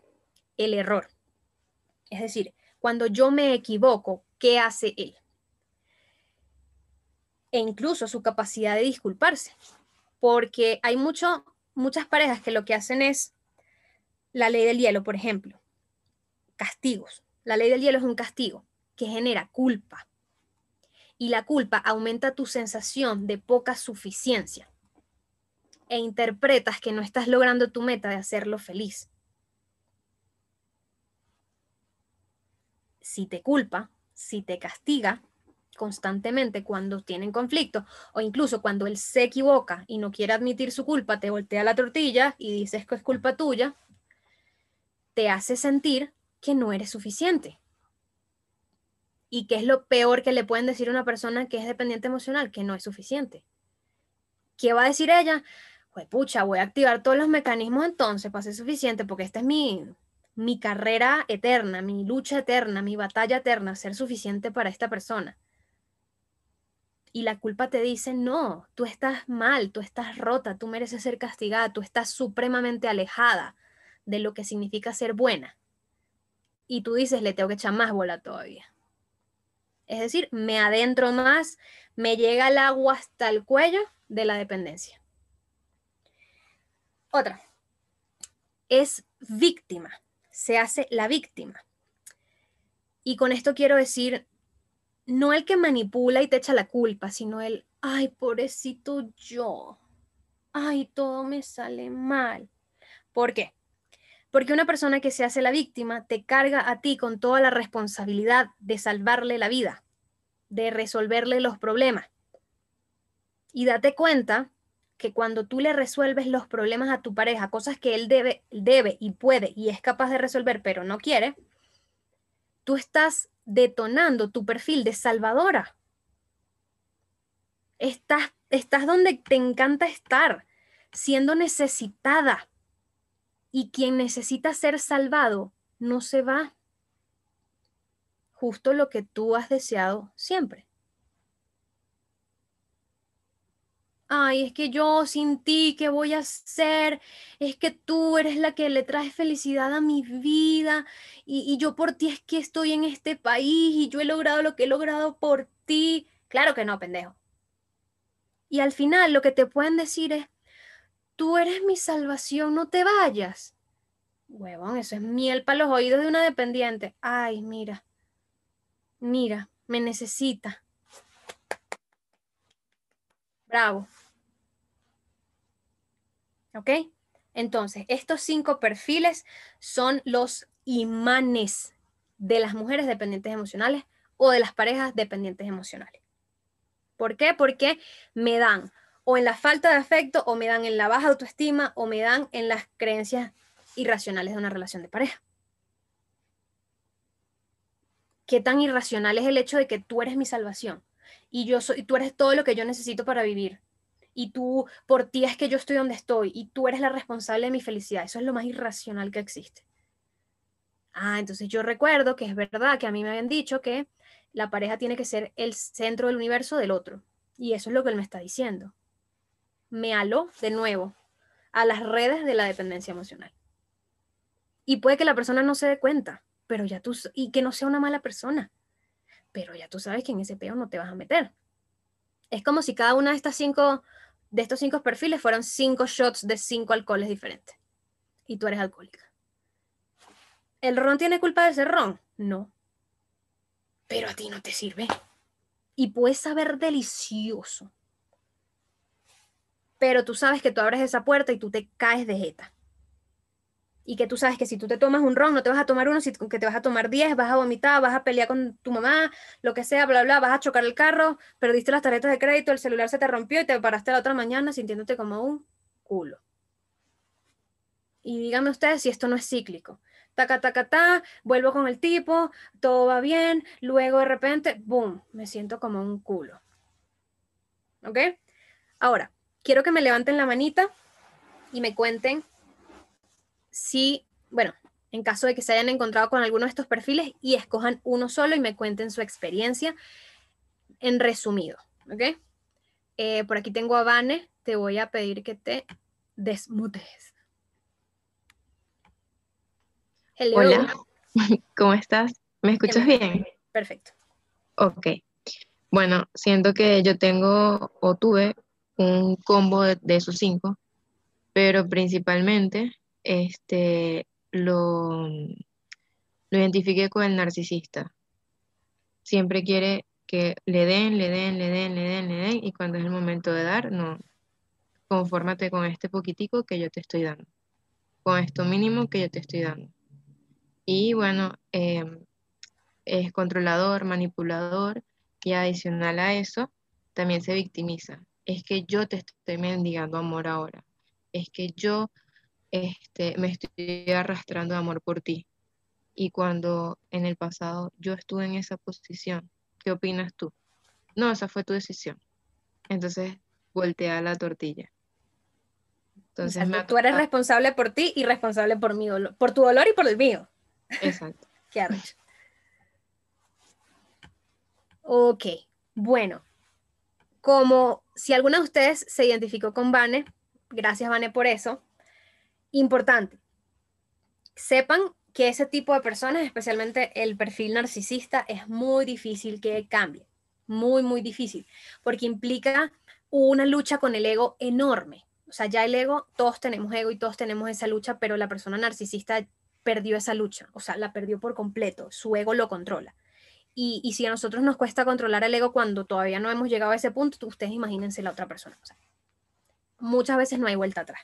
el error? Es decir, cuando yo me equivoco, ¿qué hace él? E incluso su capacidad de disculparse. Porque hay mucho, muchas parejas que lo que hacen es la ley del hielo, por ejemplo, castigos. La ley del hielo es un castigo que genera culpa. Y la culpa aumenta tu sensación de poca suficiencia e interpretas que no estás logrando tu meta de hacerlo feliz. Si te culpa, si te castiga, constantemente cuando tienen conflicto o incluso cuando él se equivoca y no quiere admitir su culpa, te voltea la tortilla y dices que es culpa tuya, te hace sentir que no eres suficiente. ¿Y qué es lo peor que le pueden decir a una persona que es dependiente emocional? Que no es suficiente. ¿Qué va a decir ella? Pues pucha, voy a activar todos los mecanismos entonces para ser suficiente, porque esta es mi, mi carrera eterna, mi lucha eterna, mi batalla eterna, ser suficiente para esta persona. Y la culpa te dice, no, tú estás mal, tú estás rota, tú mereces ser castigada, tú estás supremamente alejada de lo que significa ser buena. Y tú dices, le tengo que echar más bola todavía. Es decir, me adentro más, me llega el agua hasta el cuello de la dependencia. Otra, es víctima, se hace la víctima. Y con esto quiero decir, no el que manipula y te echa la culpa, sino el, ay, pobrecito yo, ay, todo me sale mal. ¿Por qué? Porque una persona que se hace la víctima te carga a ti con toda la responsabilidad de salvarle la vida, de resolverle los problemas. Y date cuenta que cuando tú le resuelves los problemas a tu pareja, cosas que él debe, debe y puede y es capaz de resolver, pero no quiere, tú estás detonando tu perfil de salvadora. Estás, estás donde te encanta estar, siendo necesitada. Y quien necesita ser salvado no se va. Justo lo que tú has deseado siempre. Ay, es que yo sin ti, ¿qué voy a hacer? Es que tú eres la que le traes felicidad a mi vida y, y yo por ti es que estoy en este país y yo he logrado lo que he logrado por ti. Claro que no, pendejo. Y al final lo que te pueden decir es, tú eres mi salvación, no te vayas. Huevón, eso es miel para los oídos de una dependiente. Ay, mira, mira, me necesita. Bravo. ¿Ok? Entonces, estos cinco perfiles son los imanes de las mujeres dependientes emocionales o de las parejas dependientes emocionales. ¿Por qué? Porque me dan o en la falta de afecto, o me dan en la baja autoestima, o me dan en las creencias irracionales de una relación de pareja. ¿Qué tan irracional es el hecho de que tú eres mi salvación y yo soy, tú eres todo lo que yo necesito para vivir? Y tú, por ti es que yo estoy donde estoy y tú eres la responsable de mi felicidad. Eso es lo más irracional que existe. Ah, entonces yo recuerdo que es verdad que a mí me habían dicho que la pareja tiene que ser el centro del universo del otro. Y eso es lo que él me está diciendo. Me aló de nuevo a las redes de la dependencia emocional. Y puede que la persona no se dé cuenta, pero ya tú, y que no sea una mala persona, pero ya tú sabes que en ese peo no te vas a meter. Es como si cada una de estas cinco, de estos cinco perfiles fueran cinco shots de cinco alcoholes diferentes. Y tú eres alcohólica. ¿El ron tiene culpa de ser ron? No. Pero a ti no te sirve. Y puede saber delicioso. Pero tú sabes que tú abres esa puerta y tú te caes de jeta y que tú sabes que si tú te tomas un ron, no te vas a tomar uno, sino que te vas a tomar 10, vas a vomitar, vas a pelear con tu mamá, lo que sea, bla, bla, vas a chocar el carro, perdiste las tarjetas de crédito, el celular se te rompió y te paraste la otra mañana sintiéndote como un culo. Y díganme ustedes si esto no es cíclico. Taca, taca, ta, vuelvo con el tipo, todo va bien, luego de repente, boom, me siento como un culo. ¿Ok? Ahora, quiero que me levanten la manita y me cuenten si, bueno, en caso de que se hayan encontrado con alguno de estos perfiles y escojan uno solo y me cuenten su experiencia en resumido, ¿ok? Eh, por aquí tengo a Vane, te voy a pedir que te desmutes. Hola, ¿cómo estás? ¿Me escuchas bien? Perfecto. Ok. Bueno, siento que yo tengo o tuve un combo de, de esos cinco, pero principalmente este, lo, lo identifiqué con el narcisista. Siempre quiere que le den, le den, le den, le den, le den, y cuando es el momento de dar, no. Confórmate con este poquitico que yo te estoy dando, con esto mínimo que yo te estoy dando. Y bueno, em, es controlador, manipulador, Y adicional a eso, también se victimiza. Es que yo te estoy mendigando amor ahora. Es que yo este, me estoy arrastrando de amor por ti. Y cuando en el pasado yo estuve en esa posición, ¿qué opinas tú? No, esa fue tu decisión. Entonces, voltea la tortilla. Entonces, tú eres responsable por ti y responsable por mi dolor, por tu dolor y por el mío. Exacto. Qué arrecho. Ok, bueno, como si alguna de ustedes se identificó con Vane, gracias Vane por eso, importante, sepan que ese tipo de personas, especialmente el perfil narcisista, es muy difícil que cambie, muy, muy difícil, porque implica una lucha con el ego enorme. O sea, ya el ego, todos tenemos ego y todos tenemos esa lucha, pero la persona narcisista perdió esa lucha, o sea, la perdió por completo, su ego lo controla. Y, si a nosotros nos cuesta controlar el ego cuando todavía no hemos llegado a ese punto, ustedes imagínense la otra persona. muchas veces no hay vuelta atrás.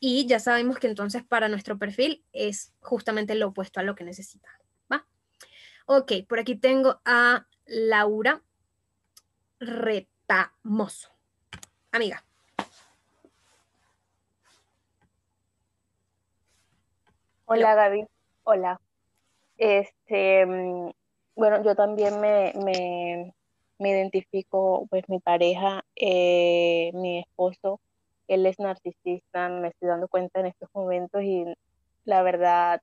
Y ya sabemos que entonces para nuestro perfil es justamente lo opuesto a lo que necesita. ¿va? Ok, por aquí tengo a Laura Retamoso. Amiga. Hola Gaby, hola. Este, mm, bueno, yo también me, me, identifico, pues mi pareja, eh, mi esposo, él es narcisista, me estoy dando cuenta en estos momentos y la verdad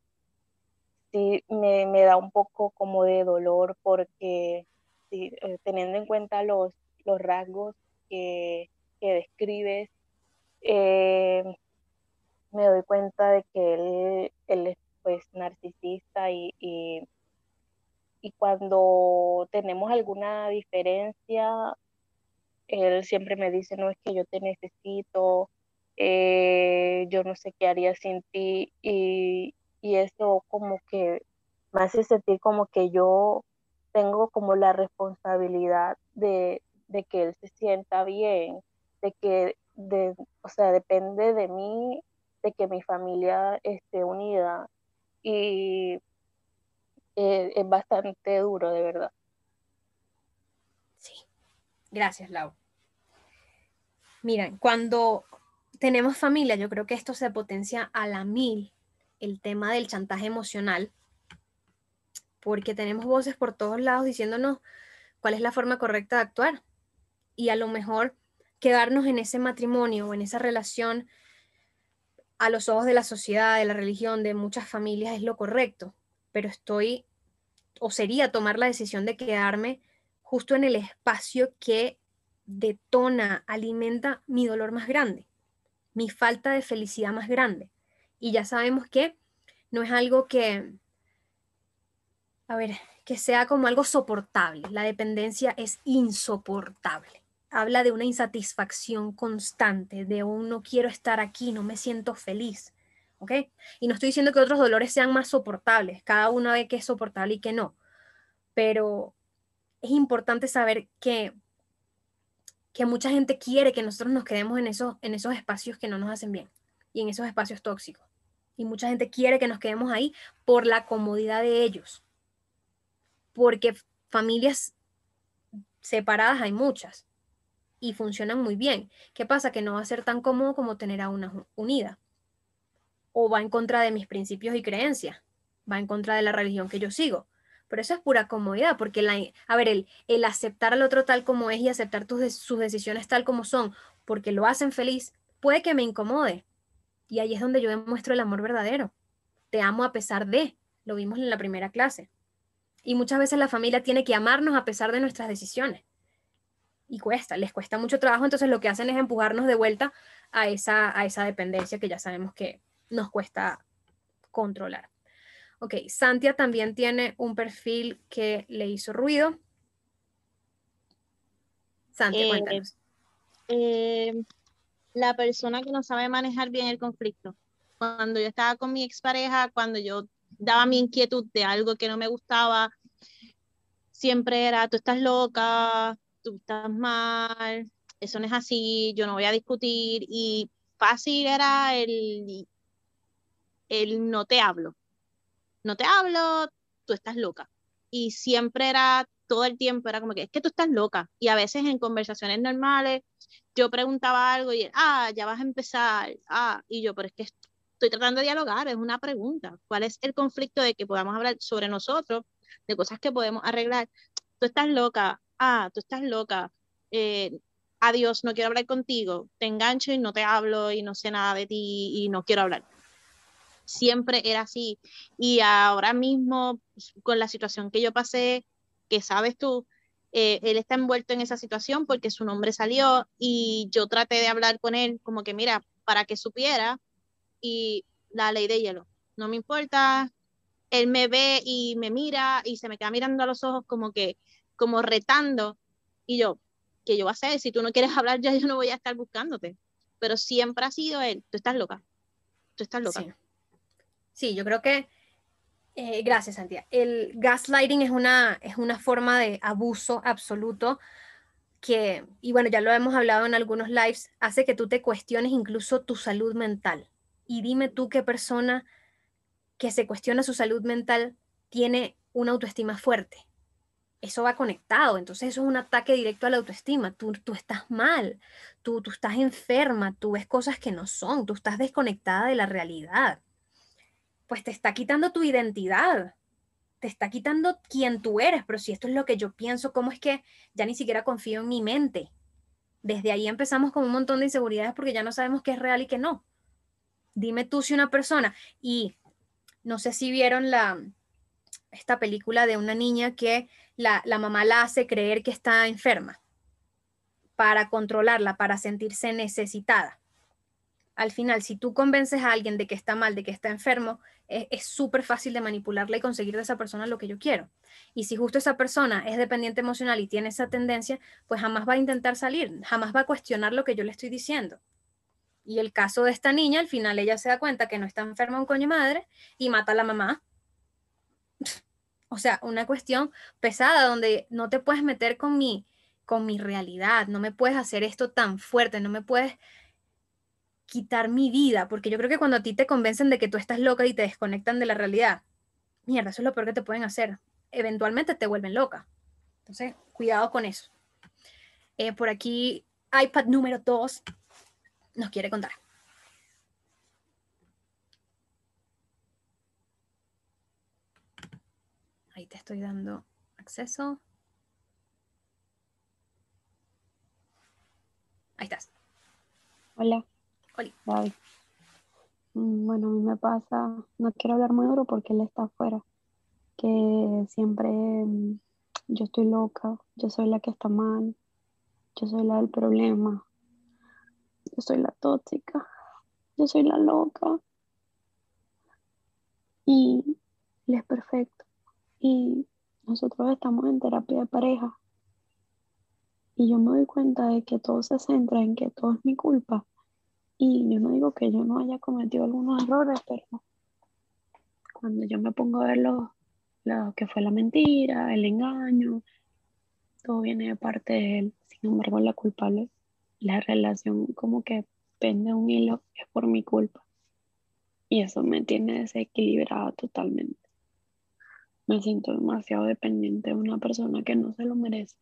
sí me, da un poco como de dolor porque eh, teniendo en cuenta los, los rasgos que, describes, eh, me doy cuenta de que él, él es pues narcisista y y cuando tenemos alguna diferencia, él siempre me dice, no es que yo te necesito, eh, yo no sé qué haría sin ti y, eso como que me hace sentir como que yo tengo como la responsabilidad de, que él se sienta bien, de que, de, o sea, depende de mí, de que mi familia esté unida y eh, es bastante duro, de verdad. Sí, gracias, Lau. Miren, cuando tenemos familia, yo creo que esto se potencia a la mil, el tema del chantaje emocional, porque tenemos voces por todos lados diciéndonos cuál es la forma correcta de actuar. Y a lo mejor quedarnos en ese matrimonio o en esa relación a los ojos de la sociedad, de la religión, de muchas familias es lo correcto pero estoy o sería tomar la decisión de quedarme justo en el espacio que detona, alimenta mi dolor más grande, mi falta de felicidad más grande. Y ya sabemos que no es algo que, a ver, que sea como algo soportable. La dependencia es insoportable. Habla de una insatisfacción constante, de un no quiero estar aquí, no me siento feliz. ¿ok? Y no estoy diciendo que otros dolores sean más soportables, cada uno ve que es soportable y que no, pero es importante saber que, que mucha gente quiere que nosotros nos quedemos en esos, en esos espacios que no nos hacen bien y en esos espacios tóxicos. Y mucha gente quiere que nos quedemos ahí por la comodidad de ellos, porque familias separadas hay muchas y funcionan muy bien. ¿Qué pasa? Que no va a ser tan cómodo como tener a una unida o va en contra de mis principios y creencias, va en contra de la religión que yo sigo. Pero eso es pura comodidad, porque la, a ver, el, el aceptar al otro tal como es y aceptar tus, sus decisiones tal como son, porque lo hacen feliz, puede que me incomode. Y ahí es donde yo demuestro el amor verdadero. Te amo a pesar de, lo vimos en la primera clase. Y muchas veces la familia tiene que amarnos a pesar de nuestras decisiones. Y cuesta, les cuesta mucho trabajo, entonces lo que hacen es empujarnos de vuelta a esa, a esa dependencia que ya sabemos que, nos cuesta controlar. Ok, Santia también tiene un perfil que le hizo ruido. Santia, eh, cuéntanos. Eh, la persona que no sabe manejar bien el conflicto. Cuando yo estaba con mi expareja, cuando yo daba mi inquietud de algo que no me gustaba, siempre era, tú estás loca, tú estás mal, eso no es así, yo no voy a discutir. Y fácil era el el no te hablo. No te hablo, tú estás loca. Y siempre era todo el tiempo era como que es que tú estás loca. Y a veces en conversaciones normales yo preguntaba algo y ah, ya vas a empezar, ah, y yo, pero es que estoy tratando de dialogar, es una pregunta. ¿Cuál es el conflicto de que podamos hablar sobre nosotros, de cosas que podemos arreglar? Tú estás loca, ah, tú estás loca, eh, adiós, no quiero hablar contigo, te engancho y no te hablo y no sé nada de ti y no quiero hablar. Siempre era así. Y ahora mismo, pues, con la situación que yo pasé, que sabes tú, eh, él está envuelto en esa situación porque su nombre salió y yo traté de hablar con él como que, mira, para que supiera y la ley de hielo, no me importa, él me ve y me mira y se me queda mirando a los ojos como que, como retando y yo, ¿qué yo voy a hacer? Si tú no quieres hablar ya yo no voy a estar buscándote, pero siempre ha sido él, tú estás loca, tú estás loca. Yo creo que eh, gracias, Santiago. El gaslighting es una, es una forma de abuso absoluto que, y bueno, ya lo hemos hablado en algunos lives, hace que tú te cuestiones incluso tu salud mental. Y dime tú qué persona que se cuestiona su salud mental tiene una autoestima fuerte. Eso va conectado, entonces eso es un ataque directo a la autoestima. Tú, tú estás mal, tú, tú estás enferma, tú ves cosas que no son, tú estás desconectada de la realidad pues te está quitando tu identidad, te está quitando quién tú eres, pero si esto es lo que yo pienso, ¿cómo es que ya ni siquiera confío en mi mente? Desde ahí empezamos con un montón de inseguridades porque ya no sabemos qué es real y qué no. Dime tú si una persona, y no sé si vieron la, esta película de una niña que la, la mamá la hace creer que está enferma para controlarla, para sentirse necesitada al final, si tú convences a alguien de que está mal, de que está enfermo, es súper fácil de manipularla y conseguir de esa persona lo que yo quiero. Y si justo esa persona es dependiente emocional y tiene esa tendencia, pues jamás va a intentar salir, jamás va a cuestionar lo que yo le estoy diciendo. Y el caso de esta niña, al final ella se da cuenta que no está enferma un coño madre y mata a la mamá. O sea, una cuestión pesada donde no te puedes meter con mi, con mi realidad, no me puedes hacer esto tan fuerte, no me puedes quitar mi vida, porque yo creo que cuando a ti te convencen de que tú estás loca y te desconectan de la realidad, mierda, eso es lo peor que te pueden hacer. Eventualmente te vuelven loca. Entonces, cuidado con eso. Eh, por aquí, iPad número 2 nos quiere contar. Ahí te estoy dando acceso. Ahí estás. Hola. Mm, bueno, a mí me pasa, no quiero hablar muy duro porque él está afuera, que siempre mm, yo estoy loca, yo soy la que está mal, yo soy la del problema, yo soy la tóxica, yo soy la loca. Y él es perfecto. Y nosotros estamos en terapia de pareja. Y yo me doy cuenta de que todo se centra en que todo es mi culpa y yo no digo que yo no haya cometido algunos errores, pero cuando yo me pongo a ver lo, que fue la mentira, el engaño, todo viene de parte de él. Sin embargo, la culpable, la relación como que pende un hilo, es por mi culpa. Y eso me tiene desequilibrada totalmente. Me siento demasiado dependiente de una persona que no se lo merece.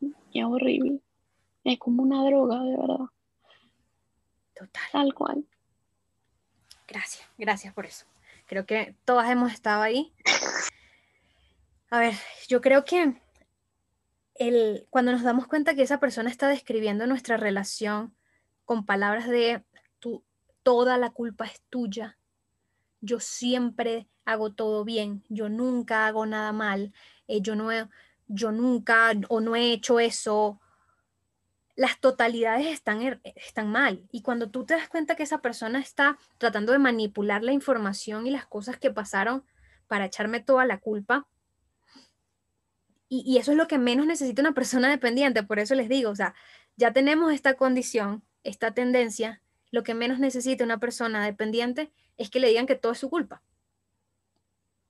Y es horrible. Es como una droga, de verdad. Total. Tal cual. Gracias, gracias por eso. Creo que todas hemos estado ahí. A ver, yo creo que el, cuando nos damos cuenta que esa persona está describiendo nuestra relación con palabras de tu, toda la culpa es tuya, yo siempre hago todo bien, yo nunca hago nada mal, eh, yo, no yo nunca o no he hecho eso, las totalidades están, er, están mal. Y cuando tú te das cuenta que esa persona está tratando de manipular la información y las cosas que pasaron para echarme toda la culpa, y, eso es lo que menos necesita una persona dependiente, por eso les digo, o sea, ya tenemos esta condición, esta tendencia, lo que menos necesita una persona dependiente es que le digan que todo es su culpa.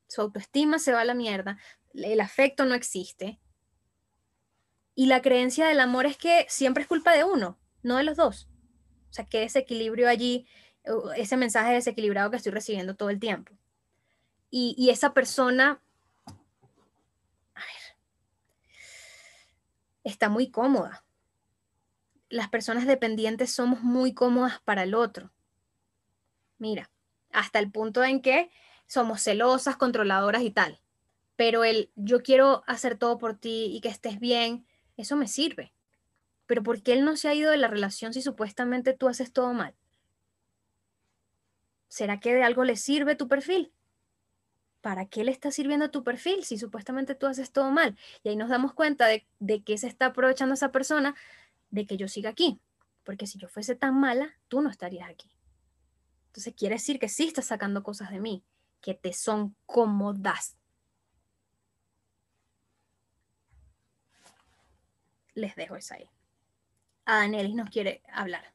Su autoestima se va a la mierda, el afecto no existe, y la creencia del amor es que siempre es culpa de uno, no de los dos. O sea, que ese equilibrio allí, ese mensaje desequilibrado que estoy recibiendo todo el tiempo. Y, esa persona, está muy cómoda. Las personas dependientes somos muy cómodas para el otro. Mira, hasta el punto en que somos celosas, controladoras y tal. Pero el yo quiero hacer todo por ti y que estés bien, eso me sirve. Pero ¿por qué él no se ha ido de la relación si supuestamente tú haces todo mal? ¿Será que de algo le sirve tu perfil? ¿Para qué le está sirviendo tu perfil si supuestamente tú haces todo mal? Y ahí nos damos cuenta de, de que se está aprovechando esa persona de que yo siga aquí. Porque si yo fuese tan mala, tú no estarías aquí. Entonces quiere decir que sí estás sacando cosas de mí, que te son cómodas. Les dejo eso ahí. A Danielis nos quiere hablar.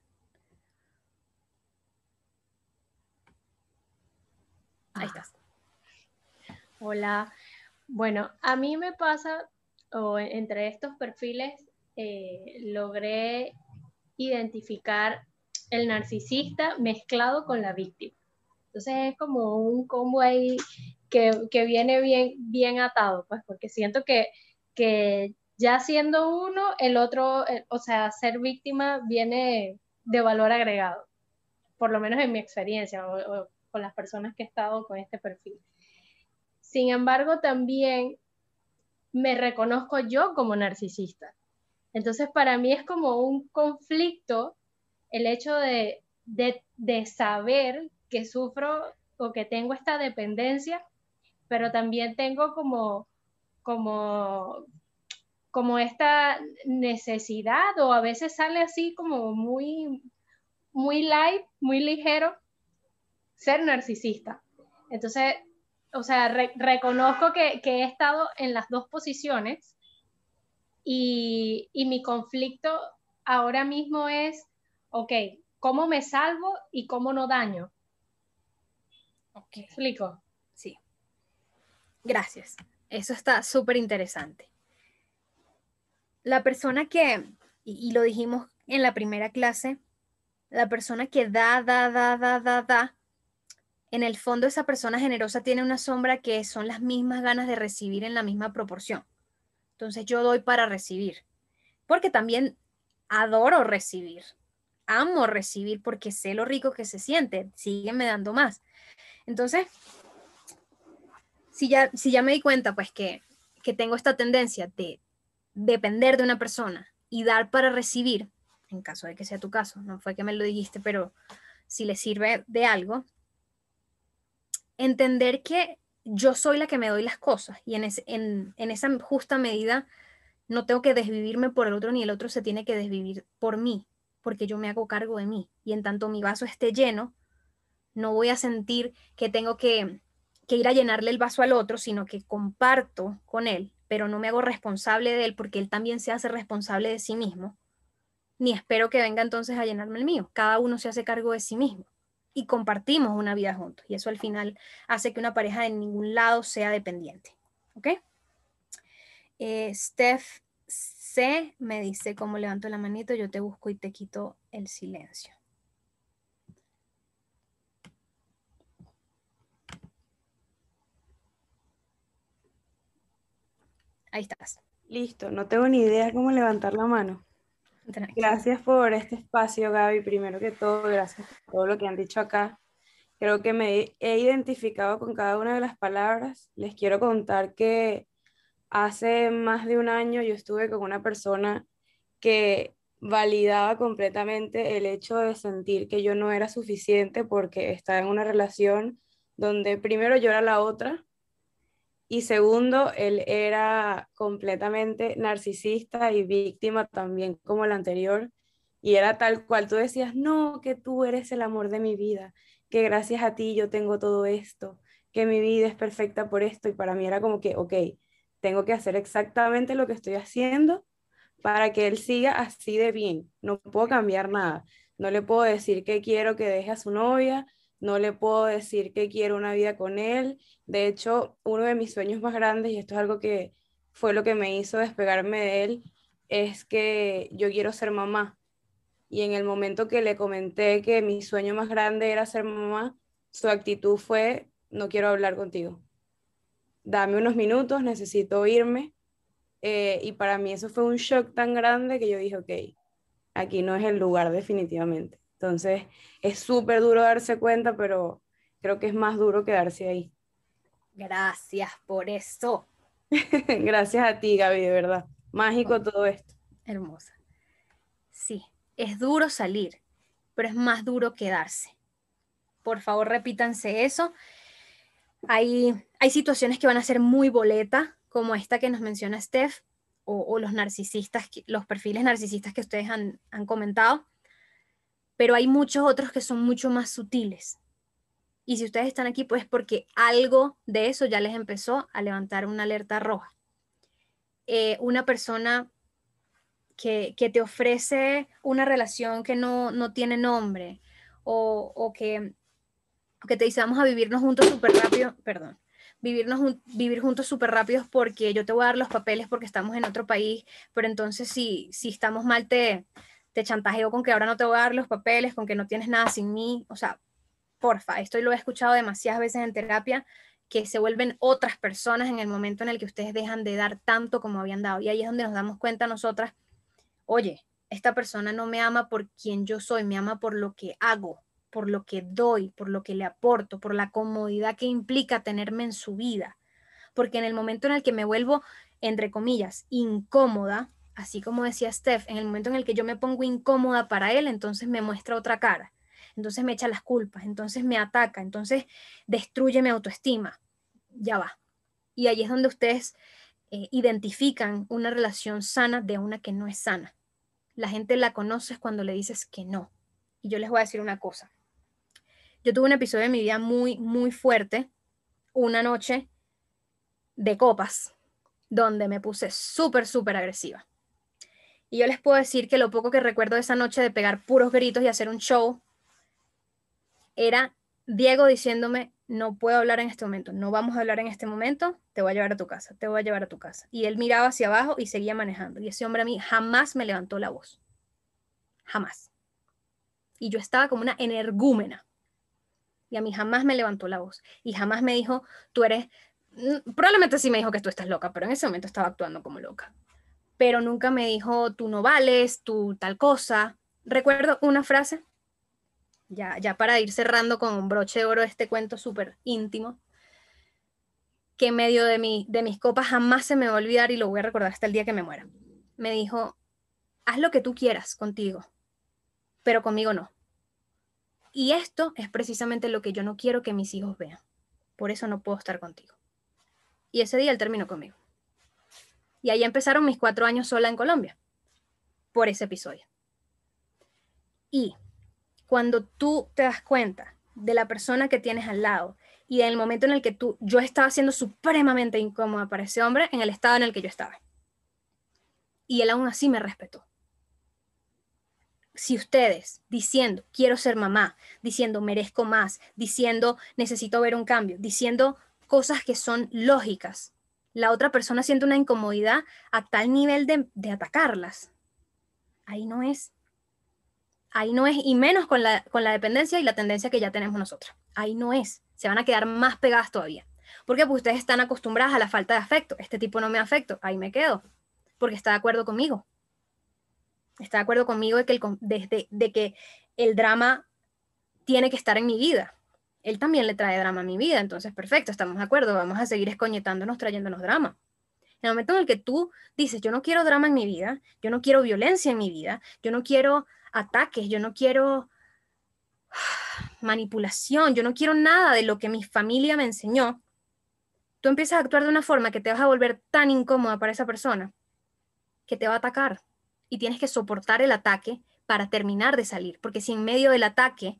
Ahí estás. Hola. Bueno, a mí me pasa, o entre estos perfiles, eh, logré identificar el narcisista mezclado con la víctima. Entonces es como un combo ahí que, viene bien, bien atado, pues, porque siento que, que ya siendo uno, el otro, eh, o sea, ser víctima viene de valor agregado, por lo menos en mi experiencia o, con las personas que he estado con este perfil. Sin embargo, también me reconozco yo como narcisista. Entonces, para mí es como un conflicto el hecho de, de, saber que sufro o que tengo esta dependencia, pero también tengo como, como, como esta necesidad o a veces sale así como muy, muy light, muy ligero, ser narcisista. Entonces, o sea, reconozco que, que, he estado en las dos posiciones y, y mi conflicto ahora mismo es ok, ¿cómo me salvo y cómo no daño? Explico? Sí. Gracias. Eso está súper interesante. La persona que, y, lo dijimos en la primera clase, la persona que da, da, da, da, da, da, en el fondo esa persona generosa tiene una sombra que son las mismas ganas de recibir en la misma proporción. Entonces yo doy para recibir, porque también adoro recibir amo recibir porque sé lo rico que se siente, sígueme dando más. Entonces, si ya, si ya me di cuenta, pues que, que tengo esta tendencia de depender de una persona y dar para recibir, en caso de que sea tu caso, no fue que me lo dijiste, pero si le sirve de algo, entender que yo soy la que me doy las cosas y en, en, esa justa medida no tengo que desvivirme por el otro ni el otro se tiene que desvivir por mí porque yo me hago cargo de mí. Y en tanto mi vaso esté lleno, no voy a sentir que tengo que, ir a llenarle el vaso al otro, sino que comparto con él, pero no me hago responsable de él porque él también se hace responsable de sí mismo. Ni espero que venga entonces a llenarme el mío. Cada uno se hace cargo de sí mismo y compartimos una vida juntos. Y eso al final hace que una pareja de ningún lado sea dependiente. ¿Ok? Eh, Steph C me dice cómo levanto la manito, yo te busco y te quito el silencio. Ahí estás. Listo, no tengo ni idea cómo levantar la mano. Gracias por este espacio, Gaby. Primero que todo, gracias por todo lo que han dicho acá. Creo que me he identificado con cada una de las palabras. Les quiero contar que hace más de un año yo estuve con una persona que validaba completamente el hecho de sentir que yo no era suficiente porque estaba en una relación donde primero yo era la otra y segundo, él era completamente narcisista y víctima también como el anterior y era tal cual tú decías, no, que tú eres el amor de mi vida, que gracias a ti yo tengo todo esto, que mi vida es perfecta por esto y para mí era como que, ok, tengo que hacer exactamente lo que estoy haciendo para que él siga así de bien. No puedo cambiar nada. No le puedo decir que quiero que deje a su novia, no le puedo decir que quiero una vida con él. De hecho, uno de mis sueños más grandes, y esto es algo que fue lo que me hizo despegarme de él, es que yo quiero ser mamá. Y en el momento que le comenté que mi sueño más grande era ser mamá, su actitud fue, no quiero hablar contigo dame unos minutos, necesito irme. eh, y para mí eso fue un shock tan grande que yo dije, ok, aquí no es el lugar definitivamente. Entonces es súper duro darse cuenta, pero creo que es más duro quedarse ahí. Gracias por eso. Gracias a ti, Gaby, de verdad. Mágico todo esto. Hermosa. Sí, es duro salir, pero es más duro quedarse. Por favor, repítanse eso. Hay, hay situaciones que van a ser muy boleta, como esta que nos menciona Steph, o, los narcisistas, los perfiles narcisistas que ustedes han, han comentado, pero hay muchos otros que son mucho más sutiles. Y si ustedes están aquí, pues porque algo de eso ya les empezó a levantar una alerta roja. Eh, una persona que, que, te ofrece una relación que no, no tiene nombre o, o que, que, te dice vamos a vivirnos juntos súper rápido, perdón, vivirnos, vivir juntos súper rápidos porque yo te voy a dar los papeles porque estamos en otro país, pero entonces si, si estamos mal te, te chantajeo con que ahora no te voy a dar los papeles, con que no tienes nada sin mí, o sea, porfa, esto lo he escuchado demasiadas veces en terapia, que se vuelven otras personas en el momento en el que ustedes dejan de dar tanto como habían dado. Y ahí es donde nos damos cuenta nosotras, oye, esta persona no me ama por quien yo soy, me ama por lo que hago, por lo que doy, por lo que le aporto, por la comodidad que implica tenerme en su vida. Porque en el momento en el que me vuelvo, entre comillas, incómoda, así como decía Steph, en el momento en el que yo me pongo incómoda para él, entonces me muestra otra cara entonces me echa las culpas, entonces me ataca, entonces destruye mi autoestima. Ya va. Y ahí es donde ustedes eh, identifican una relación sana de una que no es sana. La gente la conoce cuando le dices que no. Y yo les voy a decir una cosa. Yo tuve un episodio de mi vida muy, muy fuerte, una noche de copas, donde me puse súper, súper agresiva. Y yo les puedo decir que lo poco que recuerdo de esa noche de pegar puros gritos y hacer un show era Diego diciéndome, no puedo hablar en este momento, no vamos a hablar en este momento, te voy a llevar a tu casa, te voy a llevar a tu casa. Y él miraba hacia abajo y seguía manejando. Y ese hombre a mí jamás me levantó la voz. Jamás. Y yo estaba como una energúmena. Y a mí jamás me levantó la voz. Y jamás me dijo, tú eres, mm, probablemente sí me dijo que tú estás loca, pero en ese momento estaba actuando como loca. Pero nunca me dijo, tú no vales, tú tal cosa. Recuerdo una frase ya, ya para ir cerrando con un broche de oro este cuento súper íntimo, que en medio de, mi, de mis copas jamás se me va a olvidar y lo voy a recordar hasta el día que me muera. Me dijo, haz lo que tú quieras contigo, pero conmigo no. Y esto es precisamente lo que yo no quiero que mis hijos vean. Por eso no puedo estar contigo. Y ese día él terminó conmigo. Y ahí empezaron mis cuatro años sola en Colombia, por ese episodio. Y cuando tú te das cuenta de la persona que tienes al lado y en el momento en el que tú, yo estaba siendo supremamente incómoda para ese hombre en el estado en el que yo estaba. Y él aún así me respetó. Si ustedes diciendo quiero ser mamá, diciendo merezco más, diciendo necesito ver un cambio, diciendo cosas que son lógicas, la otra persona siente una incomodidad a tal nivel de, atacarlas, ahí no es Ahí no es, y menos con la, dependencia y la tendencia que ya tenemos nosotros. Ahí no es. Se van a quedar más pegadas todavía. ¿Por qué? Porque ustedes están acostumbradas a la falta de afecto. Este tipo no me afecto. Ahí me quedo. Porque está de acuerdo conmigo. Está de acuerdo conmigo de que el drama tiene que estar en mi vida. Él también le trae drama a mi vida. Entonces, perfecto, estamos de acuerdo. Vamos a seguir escoñetándonos, trayéndonos drama. En el momento en el que tú dices, yo no quiero drama en mi vida, yo no quiero violencia en mi vida, yo no quiero ataques, yo no quiero manipulación, yo no quiero nada de lo que mi familia me enseñó, tú empiezas a actuar de una forma que te vas a volver tan incómoda para esa persona que te va a atacar y tienes que soportar el ataque para terminar de salir, porque si en medio del ataque,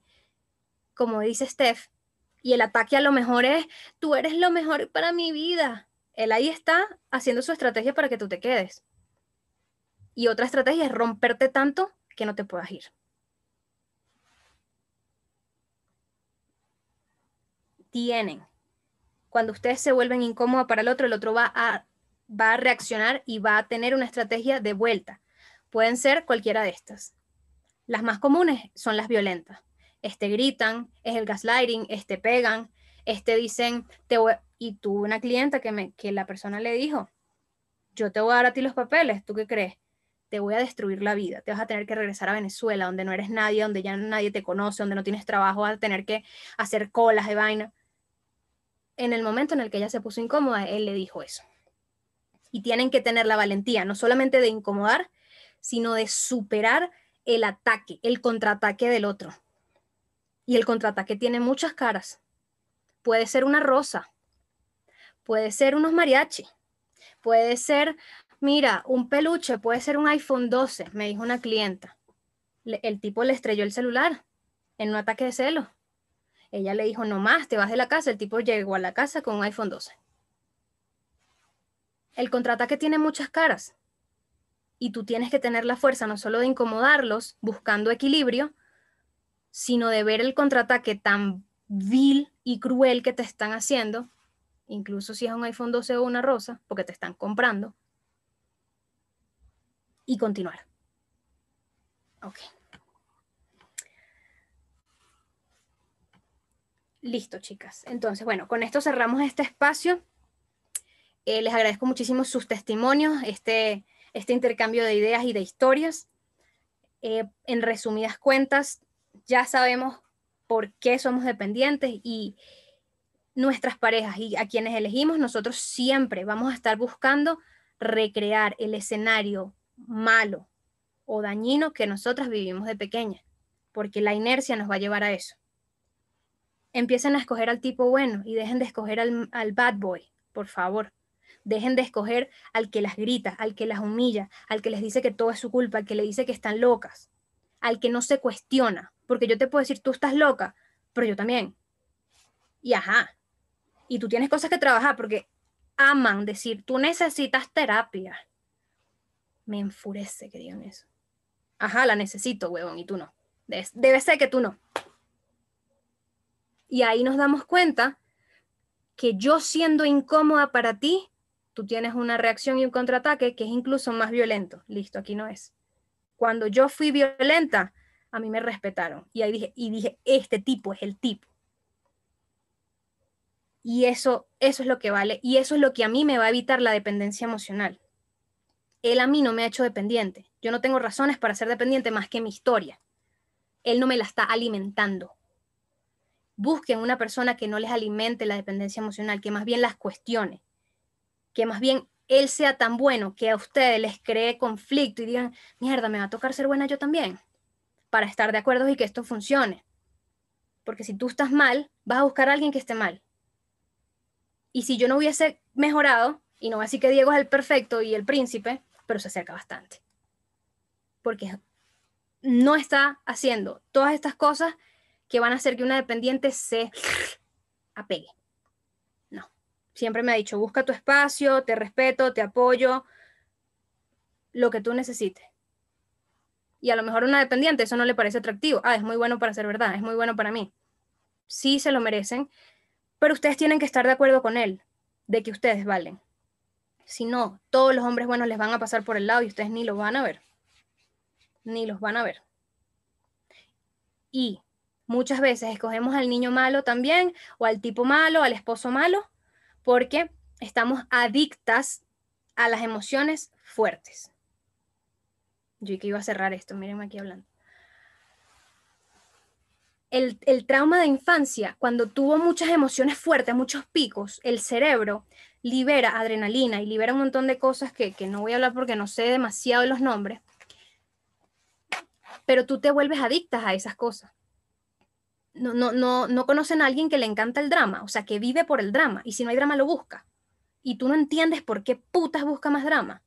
como dice Steph, y el ataque a lo mejor es, tú eres lo mejor para mi vida, él ahí está haciendo su estrategia para que tú te quedes. Y otra estrategia es romperte tanto que no te puedas ir. Tienen. Cuando ustedes se vuelven incómodos para el otro, el otro va a, va a reaccionar y va a tener una estrategia de vuelta. Pueden ser cualquiera de estas. Las más comunes son las violentas. Este gritan, es el gaslighting, este pegan, este dicen, te y tuve una clienta que, me, que la persona le dijo, yo te voy a dar a ti los papeles, ¿tú qué crees? Te voy a destruir la vida, te vas a tener que regresar a Venezuela, donde no eres nadie, donde ya nadie te conoce, donde no tienes trabajo, vas a tener que hacer colas de vaina. En el momento en el que ella se puso incómoda, él le dijo eso. Y tienen que tener la valentía, no solamente de incomodar, sino de superar el ataque, el contraataque del otro. Y el contraataque tiene muchas caras. Puede ser una rosa, puede ser unos mariachi, puede ser, mira, un peluche, puede ser un iPhone 12, me dijo una clienta. el tipo le estrelló el celular en un ataque de celo. Ella le dijo, no más, te vas de la casa. El tipo llegó a la casa con un iPhone 12. El contraataque tiene muchas caras y tú tienes que tener la fuerza no solo de incomodarlos buscando equilibrio, sino de ver el contraataque tan vil y cruel que te están haciendo, incluso si es un iPhone 12 o una rosa, porque te están comprando, y continuar. Ok. Listo, chicas. Entonces, bueno, con esto cerramos este espacio. Eh, les agradezco muchísimo sus testimonios, este, este intercambio de ideas y de historias. Eh, en resumidas cuentas, ya sabemos por qué somos dependientes y nuestras parejas y a quienes elegimos, nosotros siempre vamos a estar buscando recrear el escenario malo o dañino que nosotras vivimos de pequeña, porque la inercia nos va a llevar a eso. Empiecen a escoger al tipo bueno y dejen de escoger al, bad boy, por favor. Dejen de escoger al que las grita, al que las humilla, al que les dice que todo es su culpa, al que le dice que están locas, al que no se cuestiona, porque yo te puedo decir, tú estás loca, pero yo también. Y ajá. Y tú tienes cosas que trabajar porque aman decir, tú necesitas terapia. Me enfurece que digan eso. Ajá, la necesito, huevón, y tú no. debe ser que tú no. Y ahí nos damos cuenta que yo siendo incómoda para ti, tú tienes una reacción y un contraataque que es incluso más violento. Listo, aquí no es. Cuando yo fui violenta, a mí me respetaron. Y ahí dije, y dije, este tipo es el tipo. Y eso, eso es lo que vale. Y eso es lo que a mí me va a evitar la dependencia emocional. Él a mí no me ha hecho dependiente. Yo no tengo razones para ser dependiente más que mi historia. Él no me la está alimentando. Busquen una persona que no les alimente la dependencia emocional, que más bien las cuestione, que más bien él sea tan bueno que a ustedes les cree conflicto y digan, mierda, me va a tocar ser buena yo también para estar de acuerdo y que esto funcione. Porque si tú estás mal, vas a buscar a alguien que esté mal. Y si yo no hubiese mejorado, y no así que Diego es el perfecto y el príncipe, pero se acerca bastante. Porque no está haciendo todas estas cosas que van a hacer que una dependiente se apegue. No. Siempre me ha dicho, busca tu espacio, te respeto, te apoyo, lo que tú necesites y a lo mejor una dependiente eso no le parece atractivo. Ah, es muy bueno para ser verdad, es muy bueno para mí. Sí se lo merecen, pero ustedes tienen que estar de acuerdo con él, de que ustedes valen. Si no, todos los hombres buenos les van a pasar por el lado y ustedes ni los van a ver. Ni los van a ver. Y muchas veces escogemos al niño malo también, o al tipo malo, al esposo malo, porque estamos adictas a las emociones fuertes. Yo que iba a cerrar esto, mírenme aquí hablando. El, el, trauma de infancia, cuando tuvo muchas emociones fuertes, muchos picos, el cerebro libera adrenalina y libera un montón de cosas que, que no voy a hablar porque no sé demasiado de los nombres, pero tú te vuelves adictas a esas cosas. No, no, no, no conocen a alguien que le encanta el drama, o sea, que vive por el drama, y si no hay drama lo busca. Y tú no entiendes por qué putas busca más drama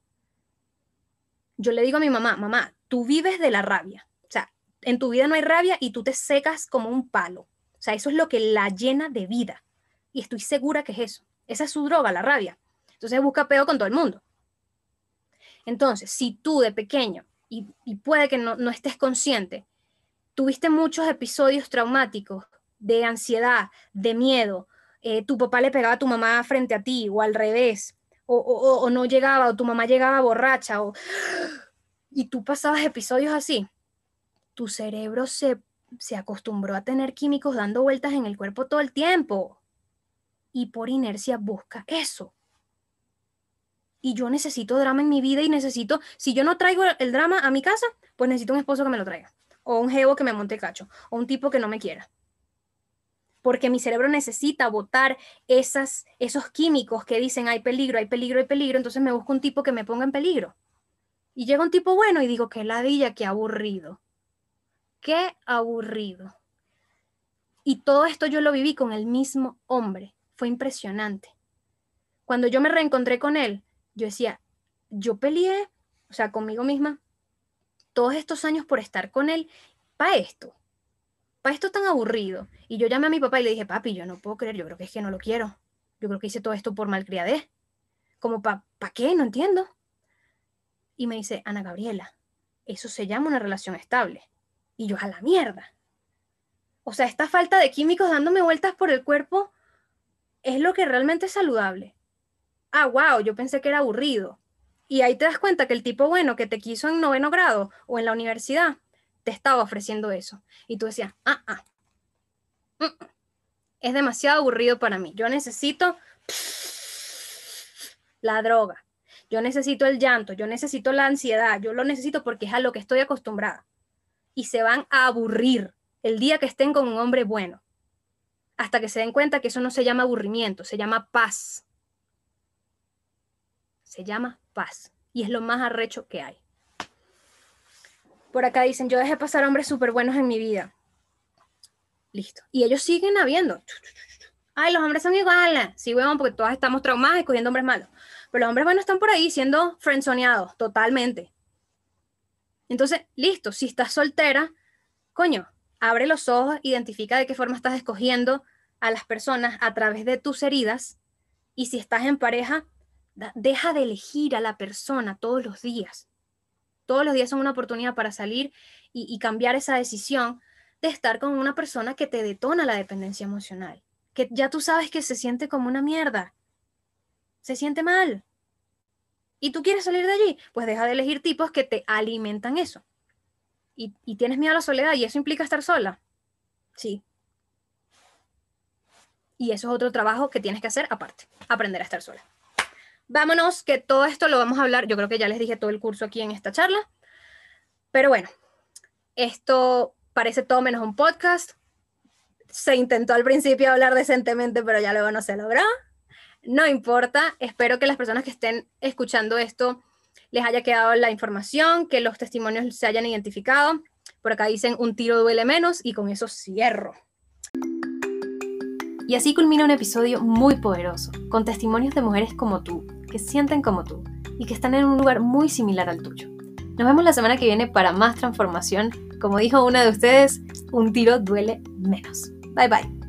yo le digo a mi mamá, mamá, tú vives de la rabia. O sea, en tu vida no hay rabia y tú te secas como un palo. O sea, eso es lo que la llena de vida. Y estoy segura que es eso. Esa es su droga, la rabia. Entonces busca peo con todo el mundo. Entonces, si tú de pequeño, y, puede que no, estés consciente, tuviste muchos episodios traumáticos de ansiedad, de miedo, eh, tu papá le pegaba a tu mamá frente a ti o al revés, o, no llegaba, o tu mamá llegaba borracha, o, y tú pasabas episodios así, tu cerebro se, se acostumbró a tener químicos dando vueltas en el cuerpo todo el tiempo. Y por inercia busca eso. Y yo necesito drama en mi vida y necesito, si yo no traigo el drama a mi casa, pues necesito un esposo que me lo traiga. O un jevo que me monte cacho. O un tipo que no me quiera. Porque mi cerebro necesita botar esos químicos que dicen hay peligro, hay peligro, hay peligro. Entonces me busco un tipo que me ponga en peligro. Y llega un tipo bueno y digo, qué ladilla, qué aburrido. Qué aburrido. Y todo esto yo lo viví con el mismo hombre. Fue impresionante. Cuando yo me reencontré con él, yo decía, yo peleé, o sea, conmigo misma, todos estos años por estar con él, para esto, para esto tan aburrido. Y yo llamé a mi papá y le dije, papi, yo no puedo creer, yo creo que es que no lo quiero. Yo creo que hice todo esto por malcriadez. Como, ¿para pa qué? No entiendo. Y me dice, Ana Gabriela, eso se llama una relación estable. Y yo, a la mierda. O sea, esta falta de químicos dándome vueltas por el cuerpo es lo que realmente es saludable ah, wow, yo pensé que era aburrido. Y ahí te das cuenta que el tipo bueno que te quiso en noveno grado o en la universidad te estaba ofreciendo eso. Y tú decías, ah, ah, mm, mm, es demasiado aburrido para mí. Yo necesito la droga. Yo necesito el llanto, yo necesito la ansiedad, yo lo necesito porque es a lo que estoy acostumbrada. Y se van a aburrir el día que estén con un hombre bueno. Hasta que se den cuenta que eso no se llama aburrimiento, se llama paz se llama paz y es lo más arrecho que hay. Por acá dicen, yo dejé pasar hombres súper buenos en mi vida. Listo. Y ellos siguen habiendo. Ay, los hombres son iguales. Sí, weón, porque todas estamos traumadas y cogiendo hombres malos. Pero los hombres buenos están por ahí siendo friendzoneados, totalmente. Entonces, listo, si estás soltera, coño, abre los ojos, identifica de qué forma estás escogiendo a las personas a través de tus heridas. Y si estás en pareja, Deja de elegir a la persona todos los días. Todos los días son una oportunidad para salir y, cambiar esa decisión de estar con una persona que te detona la dependencia emocional, que ya tú sabes que se siente como una mierda, se siente mal. ¿Y tú quieres salir de allí? Pues deja de elegir tipos que te alimentan eso. Y, y tienes miedo a la soledad y eso implica estar sola. Sí. Y eso es otro trabajo que tienes que hacer aparte, aprender a estar sola. Vámonos, que todo esto lo vamos a hablar, yo creo que ya les dije todo el curso aquí en esta charla, pero bueno, esto parece todo menos un podcast. Se intentó al principio hablar decentemente, pero ya luego no se logró. No importa, espero que las personas que estén escuchando esto les haya quedado la información, que los testimonios se hayan identificado. Por acá dicen un tiro duele menos y con eso cierro. Y así culmina un episodio muy poderoso, con testimonios de mujeres como tú, que sienten como tú y que están en un lugar muy similar al tuyo. Nos vemos la semana que viene para más transformación. Como dijo una de ustedes, un tiro duele menos. Bye bye.